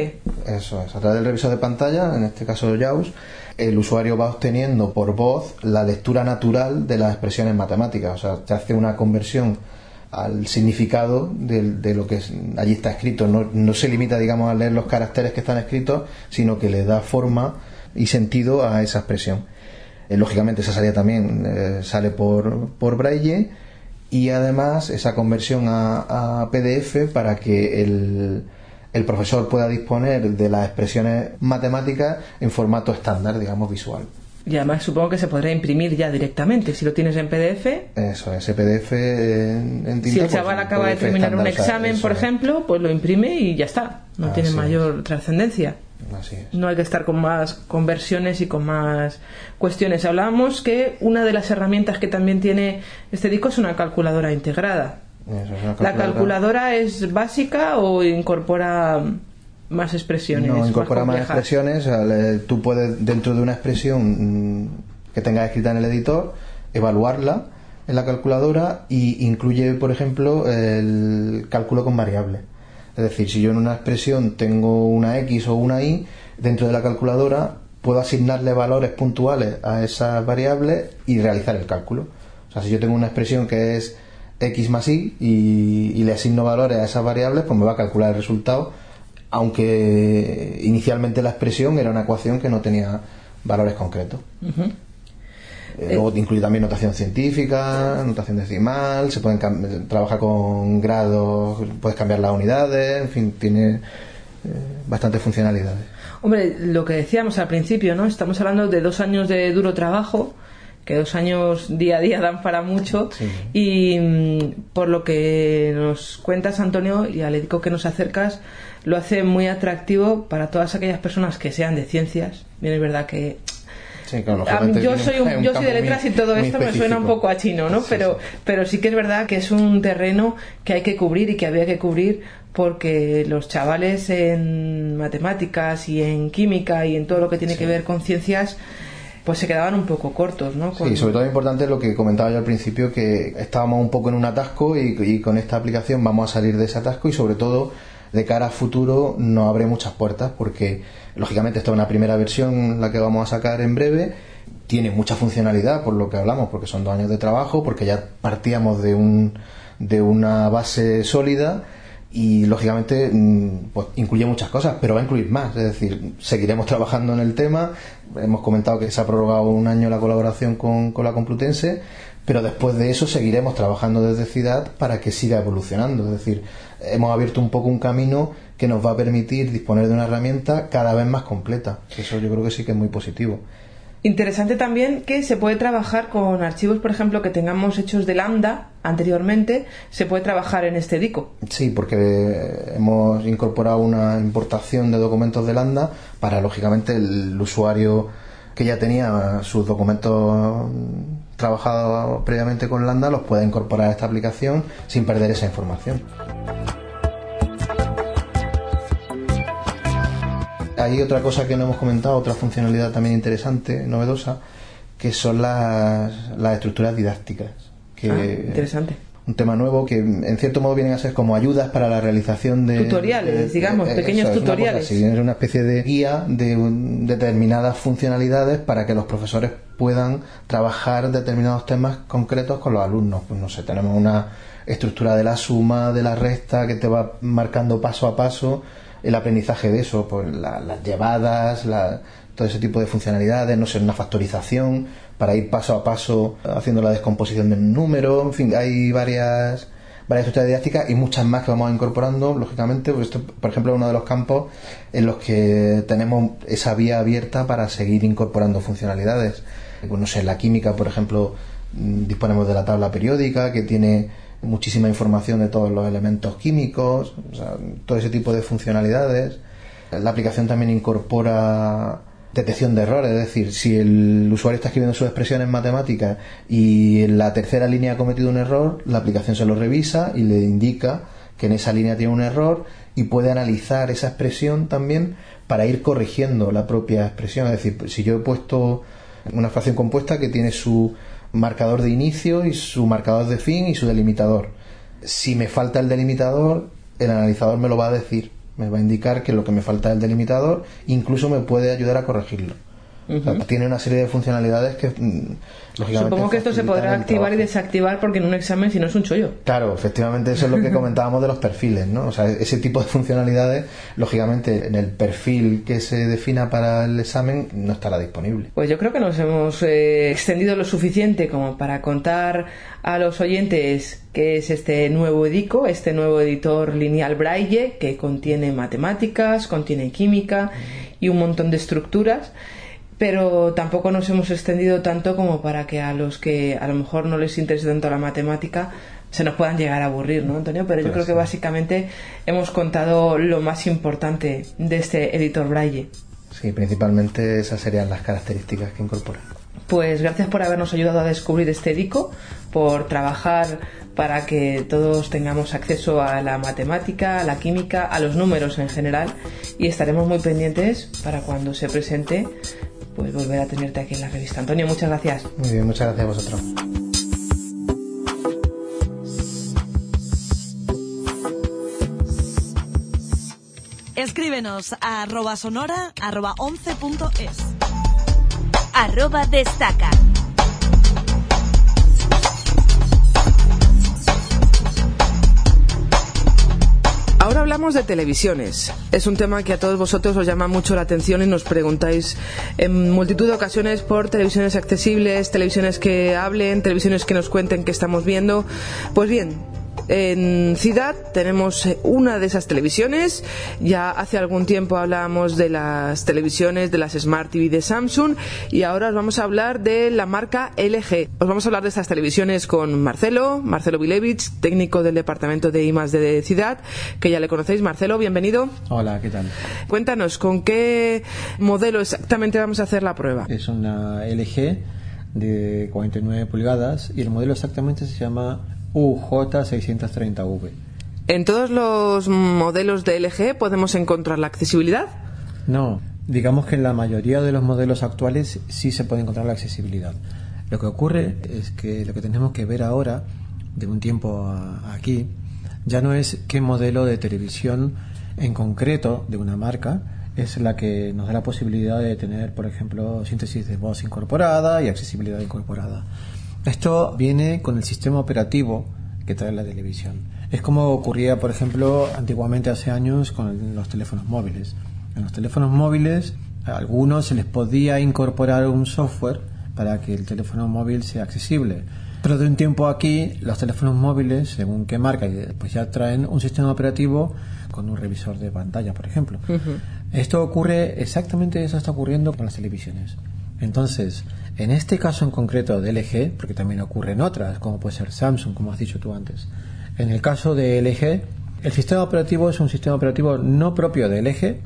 Eso es, a través del revisor de pantalla, en este caso JAWS, el usuario va obteniendo por voz la lectura natural de las expresiones matemáticas. O sea, se hace una conversión al significado de, lo que allí está escrito. No, se limita, digamos, a leer los caracteres que están escritos, sino que le da forma y sentido a esa expresión. Eh, lógicamente, esa salida también eh, sale por, por braille y además esa conversión a PDF para que el el profesor pueda disponer de las expresiones matemáticas en formato estándar, digamos, visual. Y además supongo que se podrá imprimir ya directamente. Si lo tienes en PDF. Eso, ese PDF en, tinta, Si el chaval pues, acaba de terminar un examen, por ejemplo, pues lo imprime y ya está. No tiene mayor trascendencia. No hay que estar con más conversiones y con más cuestiones. Hablábamos que una de las herramientas que también tiene este disco es una calculadora integrada. ¿La calculadora es básica o incorpora más expresiones? No, incorpora más, expresiones. Tú puedes, dentro de una expresión mm, que tengas escrita en el editor, evaluarla en la calculadora y incluye, por ejemplo, el cálculo con variables. Es decir, si yo en una expresión tengo una X o una Y, dentro de la calculadora puedo asignarle valores puntuales a esas variables y realizar el cálculo. O sea, si yo tengo una expresión que es x más y y, le asigno valores a esas variables, pues me va a calcular el resultado, aunque inicialmente la expresión era una ecuación que no tenía valores concretos. Eh, luego incluye también notación científica, notación decimal, se pueden trabajar con grados, puedes cambiar las unidades, en fin, tiene eh, bastantes funcionalidades. Hombre, lo que decíamos al principio, ¿no? Estamos hablando de dos años de duro trabajo, que dos años día a día dan para mucho, y mm, por lo que nos cuentas, Antonio, y al ético que nos acercas, lo hace muy atractivo para todas aquellas personas que sean de ciencias. Bien, es verdad que yo soy yo soy de letras y todo esto me suena un poco a chino, ¿no? pero pero sí que es verdad que es un terreno que hay que cubrir y que había que cubrir porque los chavales en matemáticas y en química y en todo lo que tiene que ver con ciencias pues se quedaban un poco cortos, ¿no? Sí, sobre todo importante lo que comentaba yo al principio, que estábamos un poco en un atasco y, y con esta aplicación vamos a salir de ese atasco y sobre todo de cara a futuro nos abre muchas puertas porque lógicamente esta es una primera versión la que vamos a sacar en breve tiene mucha funcionalidad por lo que hablamos porque son dos años de trabajo porque ya partíamos de un de una base sólida y lógicamente mm, pues, incluye muchas cosas, pero va a incluir más. Es decir, seguiremos trabajando en el tema. Hemos comentado que se ha prorrogado un año la colaboración con, con la Complutense, pero después de eso seguiremos trabajando desde Ciudad para que siga evolucionando. Es decir, hemos abierto un poco un camino que nos va a permitir disponer de una herramienta cada vez más completa. Eso yo creo que sí que es muy positivo. Interesante también que se puede trabajar con archivos, por ejemplo, que tengamos hechos de lambda anteriormente, se puede trabajar en este DICO. Sí, porque hemos incorporado una importación de documentos de lambda para, lógicamente, el usuario que ya tenía sus documentos trabajados previamente con lambda los pueda incorporar a esta aplicación sin perder esa información. Hay otra cosa que no hemos comentado, otra funcionalidad también interesante, novedosa, que son las, las estructuras didácticas. Que, ah, interesante. Un tema nuevo que en cierto modo vienen a ser como ayudas para la realización de... Tutoriales, digamos, pequeños tutoriales. Es una, especie de guía de determinadas funcionalidades para que los profesores puedan trabajar determinados temas concretos con los alumnos. Pues no sé, tenemos una estructura de la suma, de la resta, que te va marcando paso a paso el aprendizaje de eso, pues las llevadas, todo ese tipo de funcionalidades, no sé, una factorización para ir paso a paso haciendo la descomposición del número, en fin, hay varias varias estructuras didácticas y muchas más que vamos incorporando, lógicamente, pues esto, por ejemplo, es uno de los campos en los que tenemos esa vía abierta para seguir incorporando funcionalidades. Pues no sé, en la química, por ejemplo, mm, disponemos de la tabla periódica que tiene muchísima información de todos los elementos químicos, todo ese tipo de funcionalidades. La aplicación también incorpora detección de errores, es decir, si el usuario está escribiendo sus expresiones matemáticas y en la tercera línea ha cometido un error, la aplicación se lo revisa y le indica que en esa línea tiene un error y puede analizar esa expresión también para ir corrigiendo la propia expresión. Es decir, si yo he puesto una fracción compuesta que tiene su marcador de inicio y su marcador de fin y su delimitador. Si me falta el delimitador, el analizador me lo va a decir, me va a indicar que lo que me falta es el delimitador, incluso me puede ayudar a corregirlo tiene una serie de funcionalidades que, mm, lógicamente. Supongo que esto se podrá activar y desactivar porque en un examen, si no, es un chollo. Claro, efectivamente, eso es lo que comentábamos de los perfiles, ¿no? O sea, ese tipo de funcionalidades, lógicamente, en el perfil que se defina para el examen no estará disponible. Pues yo creo que nos hemos eh, extendido lo suficiente como para contar a los oyentes qué es este nuevo edico, este nuevo editor lineal Braille que contiene matemáticas, contiene química y un montón de estructuras pero tampoco nos hemos extendido tanto como para que a los que a lo mejor no les interese tanto la matemática se nos puedan llegar a aburrir, ¿no, Antonio? Pero yo creo que básicamente hemos contado lo más importante de este editor Braille. Sí, principalmente esas serían las características que incorpora. Pues gracias por habernos ayudado a descubrir este edico, por trabajar para que todos tengamos acceso a la matemática, a la química, a los números en general y estaremos muy pendientes para cuando se presente pues volver a tenerte aquí en la revista. Antonio, muchas gracias. Muy bien, muchas gracias a vosotros. Escríbenos a arroba sonora arroba 11.es. Arroba destaca. Ahora hablamos de televisiones. Es un tema que a todos vosotros os llama mucho la atención y nos preguntáis en multitud de ocasiones por televisiones accesibles, televisiones que hablen, televisiones que nos cuenten qué estamos viendo. Pues bien, en Ciudad tenemos eh, una de esas televisiones. Ya hace algún tiempo hablábamos de las televisiones, de las Smart TV de Samsung y ahora os vamos a hablar de la marca LG. Os vamos a hablar de estas televisiones con Marcelo, Marcelo Vilevich, técnico del departamento de I de Ciudad, que ya le conocéis. Marcelo, bienvenido. Hola, ¿qué tal? Cuéntanos, ¿con qué modelo exactamente vamos a hacer la prueba? Es una LG de 49 pulgadas y el modelo exactamente se llama UJ630V. ¿En todos los modelos de LG podemos encontrar la accesibilidad? No, digamos que en la mayoría de los modelos actuales sí se puede encontrar la accesibilidad. Lo que ocurre es que lo que tenemos que ver ahora, de un tiempo aquí, ya no es qué modelo de televisión en concreto de una marca es la que nos da la posibilidad de tener, por ejemplo, síntesis de voz incorporada y accesibilidad incorporada. Esto viene con el sistema operativo que trae la televisión. Es como ocurría, por ejemplo, antiguamente hace años con los teléfonos móviles. En los teléfonos móviles a algunos se les podía incorporar un software para que el teléfono móvil sea accesible. Pero de un tiempo aquí, los teléfonos móviles, según qué marca, pues ya traen un sistema operativo con un revisor de pantalla, por ejemplo. Esto ocurre, exactamente eso está ocurriendo con las televisiones. Entonces, en este caso en concreto de LG, porque también ocurre en otras, como puede ser Samsung, como has dicho tú antes, en el caso de LG, el sistema operativo es un sistema operativo no propio de LG,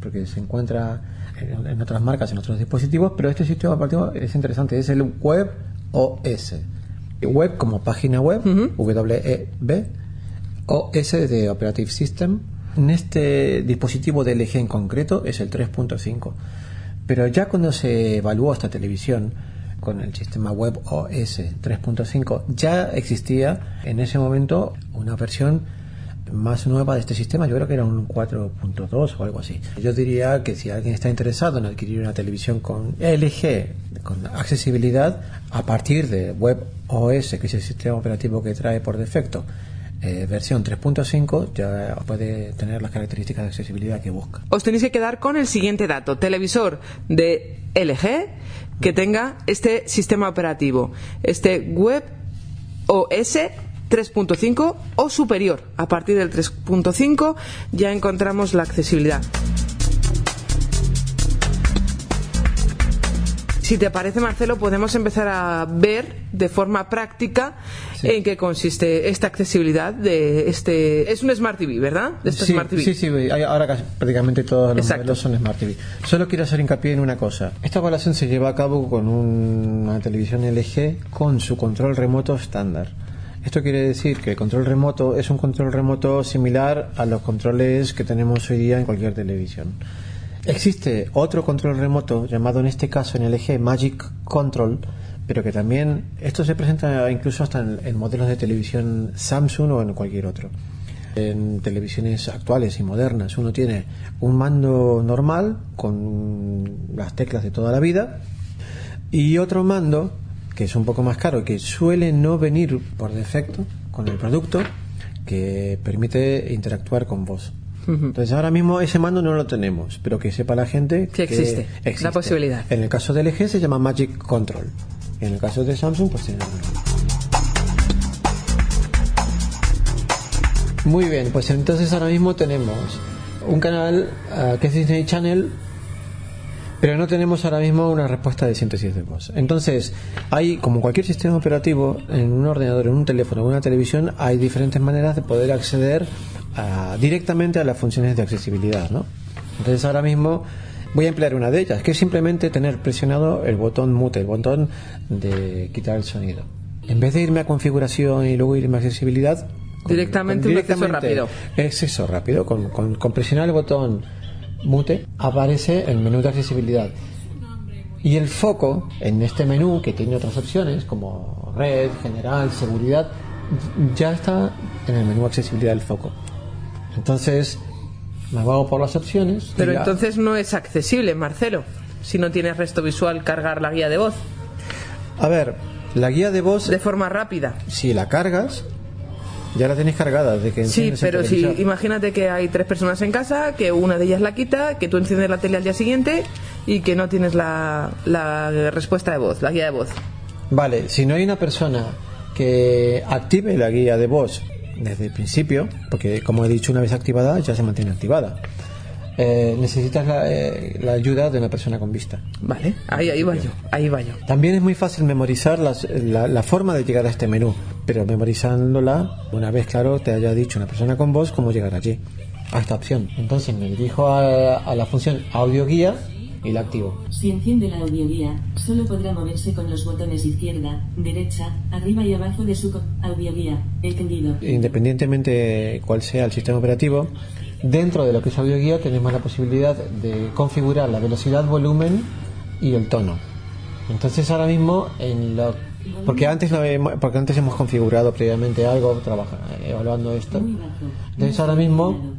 porque se encuentra en, otras marcas, en otros dispositivos, pero este sistema operativo es interesante, es el Web OS. Web como página web, W-E-B, OS de Operative System. En este dispositivo de LG en concreto es el 3.5. Pero ya cuando se evaluó esta televisión con el sistema web OS 3.5, ya existía en ese momento una versión más nueva de este sistema, yo creo que era un 4.2 o algo así. Yo diría que si alguien está interesado en adquirir una televisión con LG, con accesibilidad, a partir de Web OS, que es el sistema operativo que trae por defecto, eh, versión 3.5 ya puede tener las características de accesibilidad que busca. Os tenéis que quedar con el siguiente dato, televisor de LG que tenga este sistema operativo, este Web OS 3.5 o superior. A partir del 3.5 ya encontramos la accesibilidad. Si te parece, Marcelo, podemos empezar a ver de forma práctica en qué consiste esta accesibilidad de este. Es un Smart TV, ¿verdad? sí, sí, sí, ahora prácticamente todos los modelos son Smart TV. Solo quiero hacer hincapié en una cosa. Esta evaluación se lleva a cabo con una televisión LG con su control remoto estándar. Esto quiere decir que el control remoto es un control remoto similar a los controles que tenemos hoy día en cualquier televisión. Existe otro control remoto llamado en este caso en LG Magic Control, pero que también esto se presenta incluso hasta en, modelos de televisión Samsung o en cualquier otro. En televisiones actuales y modernas uno tiene un mando normal con las teclas de toda la vida y otro mando que es un poco más caro que suele no venir por defecto con el producto que permite interactuar con vos. Entonces ahora mismo ese mando no lo tenemos, pero que sepa la gente que, existe, la posibilidad. En el caso del LG se llama Magic Control. En el caso de Samsung pues tiene Muy bien, pues entonces ahora mismo tenemos un canal uh, que es Disney Channel, pero no tenemos ahora mismo una respuesta de síntesis de voz. Entonces, hay, como cualquier sistema operativo, en un ordenador, en un teléfono, en una televisión, hay diferentes maneras de poder acceder directamente a las funciones de accesibilidad. ¿no? Entonces ahora mismo voy a emplear una de ellas, que es simplemente tener presionado el botón mute, el botón de quitar el sonido. En vez de irme a configuración y luego irme a accesibilidad, directamente, un acceso rápido. Acceso rápido, con, con, presionar el botón mute aparece el menú de accesibilidad. Y el foco en este menú, que tiene otras opciones como red, general, seguridad, ya está en el menú accesibilidad del foco. Entonces, me hago por las opciones. Pero entonces no es accesible, Marcelo, si no tienes resto visual cargar la guía de voz. A ver, la guía de voz... De forma rápida. Si la cargas, ya la tenéis cargada. De que sí, pero si imagínate que hay tres personas en casa, que una de ellas la quita, que tú enciendes la tele al día siguiente y que no tienes la, la respuesta de voz, la guía de voz. Vale, si no hay una persona que active la guía de voz desde el principio, porque como he dicho, una vez activada ya se mantiene activada. Eh, necesitas eh, la, ayuda de una persona con vista. Vale, ahí, ahí va yo, ahí va yo. También es muy fácil memorizar la, forma de llegar a este menú, pero memorizándola, una vez claro, te haya dicho una persona con voz cómo llegar allí, a esta opción. Entonces me dirijo a, a la función audio guía y la activo. Si enciende la audioguía, solo podrá moverse con los botones izquierda, derecha, arriba y abajo de su audioguía. Entendido. Independientemente cuál sea el sistema operativo, dentro de lo que es audioguía tenemos la posibilidad de configurar la velocidad, volumen y el tono. Entonces ahora mismo en lo porque antes porque antes hemos configurado previamente algo, trabaja, evaluando esto. Entonces ahora mismo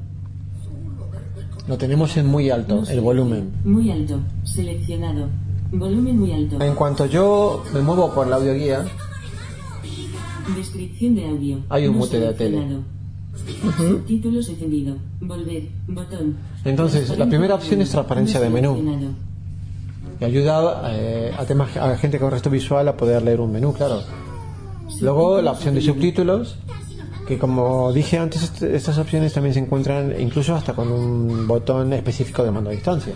lo tenemos en muy alto, el volumen. Muy alto, seleccionado. Volumen muy alto. En cuanto yo me muevo por la audioguía, descripción de audio. Hay un mute de tele. Subtítulos encendido. Volver. Botón. Entonces, la primera opción es transparencia de menú. Que ayuda eh, a, temas, a gente con resto visual a poder leer un menú, claro. Luego la opción de subtítulos que como dije antes, estas opciones también se encuentran incluso hasta con un botón específico de mando a distancia.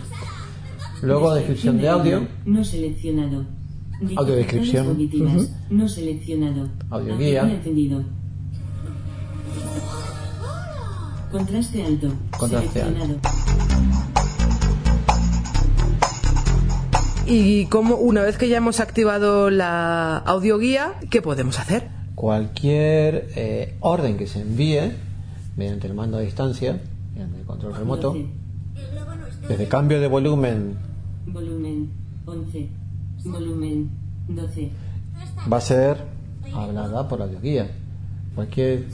Luego descripción de audio. No seleccionado. Audio descripción. No seleccionado. Audio guía. Contraste alto. Contraste alto. Y como una vez que ya hemos activado la audioguía, ¿qué podemos hacer? Cualquier eh, orden que se envíe mediante el mando a distancia, mediante el control remoto, desde cambio de volumen, volumen 11, volumen 12, va a ser hablada por la audioguía cualquier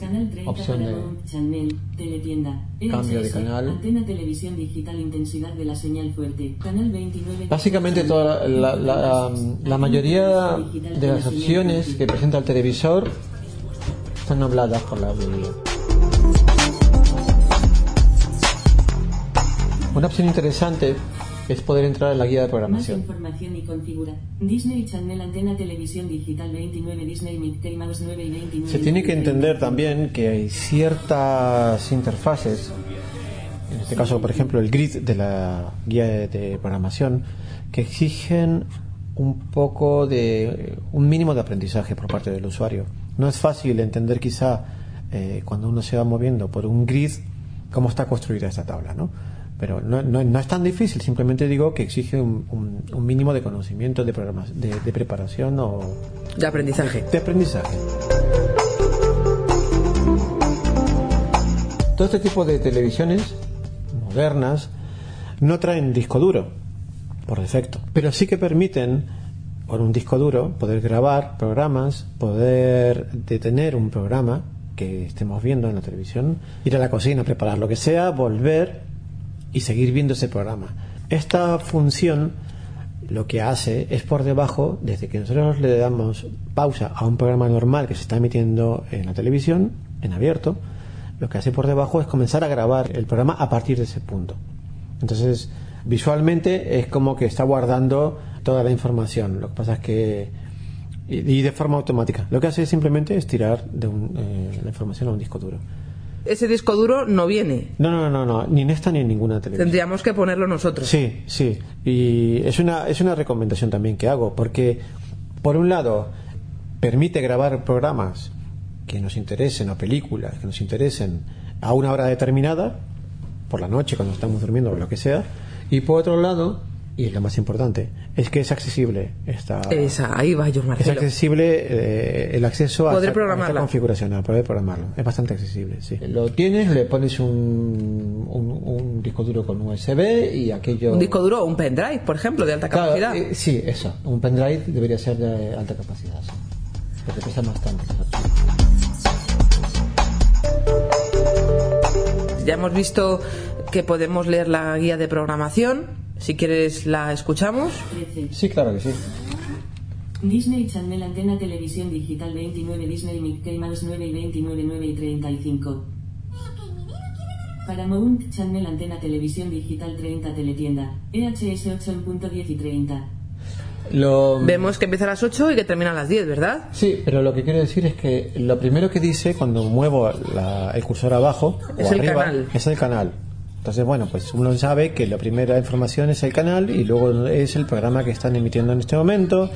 opción de channel, teletienda, cambio de canal. Antena televisión digital intensidad de la señal fuerte. Canal 29. Básicamente toda la, la, la, mayoría de las opciones que presenta el televisor están habladas por la audiencia. Una opción interesante es poder entrar en la guía de programación. Más información y configura. Disney Channel Antena Televisión Digital 29 Disney Mickey Mouse 9 y 29. Se tiene que entender también que hay ciertas interfaces, en este caso por ejemplo el grid de la guía de programación, que exigen un poco de un mínimo de aprendizaje por parte del usuario. No es fácil entender quizá eh, cuando uno se va moviendo por un grid cómo está construida esta tabla, ¿no? Pero no, no, es tan difícil, simplemente digo que exige un, un, mínimo de conocimiento, de, de, de, preparación o... De aprendizaje. De, aprendizaje. Todo este tipo de televisiones modernas no traen disco duro, por defecto, pero sí que permiten, por un disco duro, poder grabar programas, poder detener un programa que estemos viendo en la televisión, ir a la cocina, preparar lo que sea, volver y seguir viendo ese programa. Esta función lo que hace es por debajo, desde que nosotros le damos pausa a un programa normal que se está emitiendo en la televisión, en abierto, lo que hace por debajo es comenzar a grabar el programa a partir de ese punto. Entonces, visualmente es como que está guardando toda la información. Lo que pasa es que y, de forma automática. Lo que hace es simplemente estirar de eh, la información a un disco duro ese disco duro no viene. No, no, no, no, ni en esta ni en ninguna televisión. Tendríamos que ponerlo nosotros. Sí, sí. Y es una, es una recomendación también que hago, porque, por un lado, permite grabar programas que nos interesen o películas que nos interesen a una hora determinada, por la noche, cuando estamos durmiendo o lo que sea, y por otro lado, y lo más importante, es que es accesible esta. Esa, ahí va yo, Es accesible eh, el acceso a esta, configuración, a poder programarlo. Es bastante accesible, sí. Lo tienes, le pones un, un, disco duro con USB y aquello. ¿Un disco duro o un pendrive, por ejemplo, de alta capacidad? Eh, sí, eso. Un pendrive debería ser de alta capacidad, porque pesa bastante. Ya hemos visto que podemos leer la guía de programación. Si quieres, la escuchamos. Sí, claro que sí. Disney Channel Antena Televisión Digital 29 Disney Mickey Mouse 9 y 29 9 y 35 Paramount Channel Antena Televisión Digital 30 Teletienda EHS 8.10 y 30 Lo... Vemos que empieza a las 8 y que termina a las 10, ¿verdad? Sí, pero lo que quiero decir es que lo primero que dice cuando muevo la- el cursor abajo Es o el arriba canal. es el canal. Entonces, bueno, pues uno sabe que la primera información es el canal y luego es el programa que están emitiendo en este momento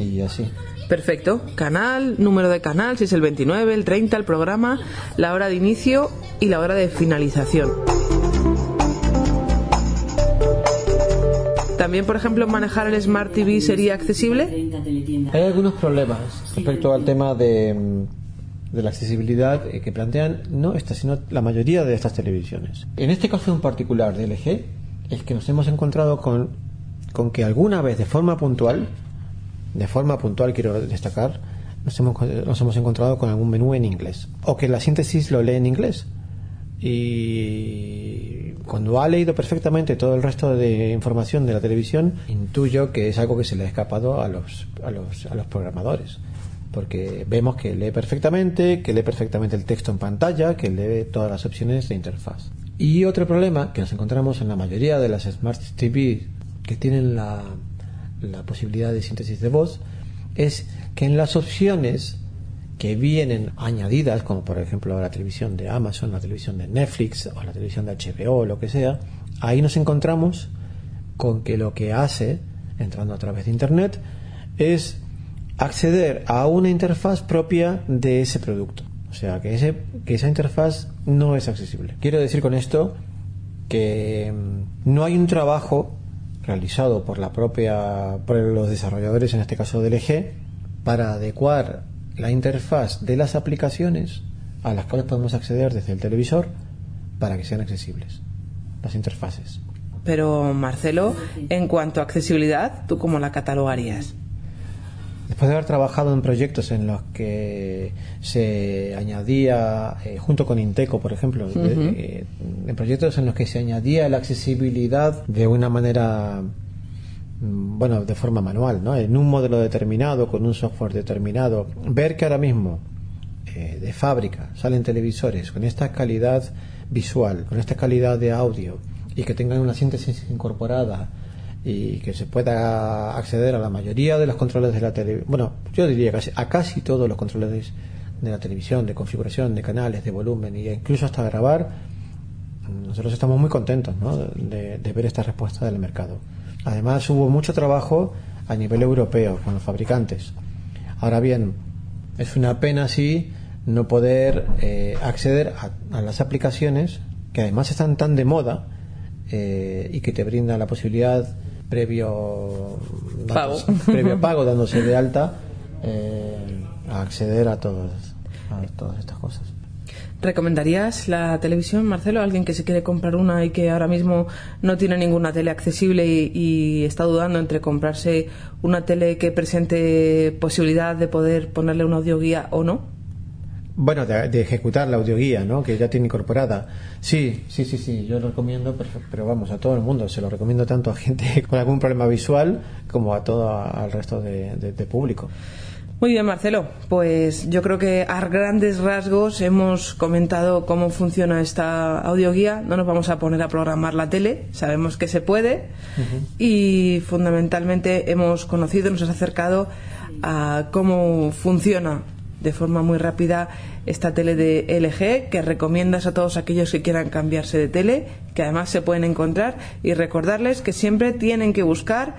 y así. Perfecto. Canal, número de canal, si es el 29, el 30, el programa, la hora de inicio y la hora de finalización. También, por ejemplo, manejar el Smart TV sería accesible. Hay algunos problemas respecto al tema de, mm, de la accesibilidad eh, que plantean no esta, sino la mayoría de estas televisiones. En este caso en particular de LG, es que nos hemos encontrado con, con que alguna vez de forma puntual, de forma puntual quiero destacar, nos hemos, nos hemos encontrado con algún menú en inglés. O que la síntesis lo lee en inglés. Y cuando ha leído perfectamente todo el resto de información de la televisión, intuyo que es algo que se le ha escapado a los, a los, a los programadores. Porque vemos que lee perfectamente, que lee perfectamente el texto en pantalla, que lee todas las opciones de interfaz. Y otro problema que nos encontramos en la mayoría de las Smart TV que tienen la, la posibilidad de síntesis de voz es que en las opciones que vienen añadidas, como por ejemplo la televisión de Amazon, la televisión de Netflix o la televisión de HBO lo que sea, ahí nos encontramos con que lo que hace, entrando a través de Internet, es acceder a una interfaz propia de ese producto. O sea, que, ese, que esa interfaz no es accesible. Quiero decir con esto que mm, no hay un trabajo realizado por la propia por los desarrolladores en este caso del LG para adecuar la interfaz de las aplicaciones a las cuales podemos acceder desde el televisor para que sean accesibles las interfaces. Pero, Marcelo, en cuanto a accesibilidad, ¿tú cómo la catalogarías? Después de haber trabajado en proyectos en los que se añadía, eh, junto con Inteco, por ejemplo, eh, en proyectos en los que se añadía la accesibilidad de una manera, mm, bueno, de forma manual, ¿no? En un modelo determinado, con un software determinado, ver que ahora mismo eh, de fábrica salen televisores con esta calidad visual, con esta calidad de audio y que tengan una síntesis incorporada y que se pueda acceder a la mayoría de los controles de la televisión, bueno, yo diría casi, a casi todos los controles de la televisión, de configuración, de canales, de volumen e incluso hasta grabar, nosotros estamos muy contentos ¿no? de, ver esta respuesta del mercado. Además hubo mucho trabajo a nivel europeo con los fabricantes. Ahora bien, es una pena sí no poder eh, acceder a, a las aplicaciones que además están tan de moda eh, y que te brindan la posibilidad previo Pago. previo pago dándose de alta eh, a acceder a todas a todas estas cosas. ¿Recomendarías la televisión, Marcelo, a alguien que se quiere comprar una y que ahora mismo no tiene ninguna tele accesible y, y está dudando entre comprarse una tele que presente posibilidad de poder ponerle una audioguía o no? Bueno, de, de ejecutar la audioguía, ¿no? Que ya tiene incorporada. Sí, sí, sí, sí, yo lo recomiendo, pero, pero vamos, a todo el mundo. Se lo recomiendo tanto a gente con algún problema visual como a todo al resto de, de- de público. Muy bien, Marcelo. Pues yo creo que a grandes rasgos hemos comentado cómo funciona esta audioguía. No nos vamos a poner a programar la tele, sabemos que se puede y fundamentalmente hemos conocido, nos has acercado a cómo funciona de forma muy rápida esta tele de LG que recomiendas a todos aquellos que quieran cambiarse de tele, que además se pueden encontrar y recordarles que siempre tienen que buscar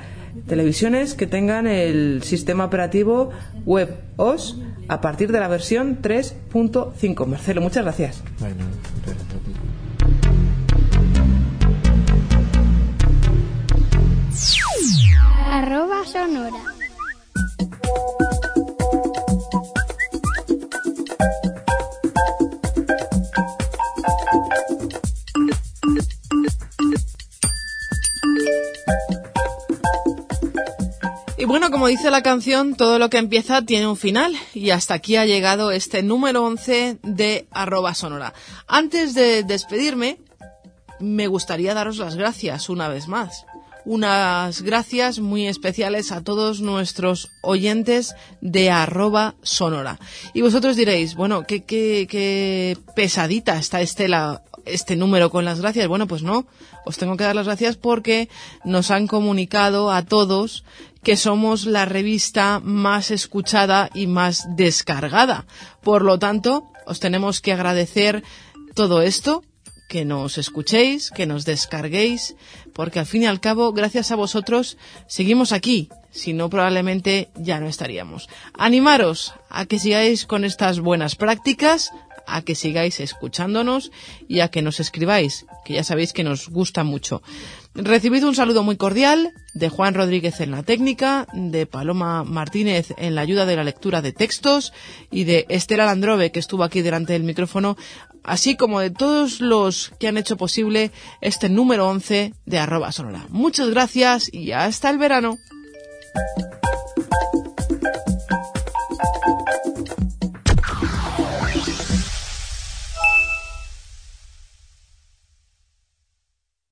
televisiones que tengan el sistema operativo web OS a partir de la versión 3.5. Marcelo, muchas gracias. Bueno, muchas gracias a ti. Arroba sonora. Y bueno, como dice la canción, todo lo que empieza tiene un final. Y hasta aquí ha llegado este número 11 de arroba sonora. Antes de despedirme, me gustaría daros las gracias una vez más unas gracias muy especiales a todos nuestros oyentes de arroba sonora. Y vosotros diréis, bueno, qué, pesadita está Estela este número con las gracias. Bueno, pues no, os tengo que dar las gracias porque nos han comunicado a todos que somos la revista más escuchada y más descargada. Por lo tanto, os tenemos que agradecer todo esto que nos escuchéis, que nos descarguéis, porque al fin y al cabo, gracias a vosotros, seguimos aquí. Si no, probablemente ya no estaríamos. Animaros a que sigáis con estas buenas prácticas, a que sigáis escuchándonos y a que nos escribáis, que ya sabéis que nos gusta mucho. Recibid un saludo muy cordial de Juan Rodríguez en la técnica, de Paloma Martínez en la ayuda de la lectura de textos y de Estela Landrove, que estuvo aquí delante del micrófono así como de todos los que han hecho posible este número 11 de arroba sonora. Muchas gracias y hasta el verano.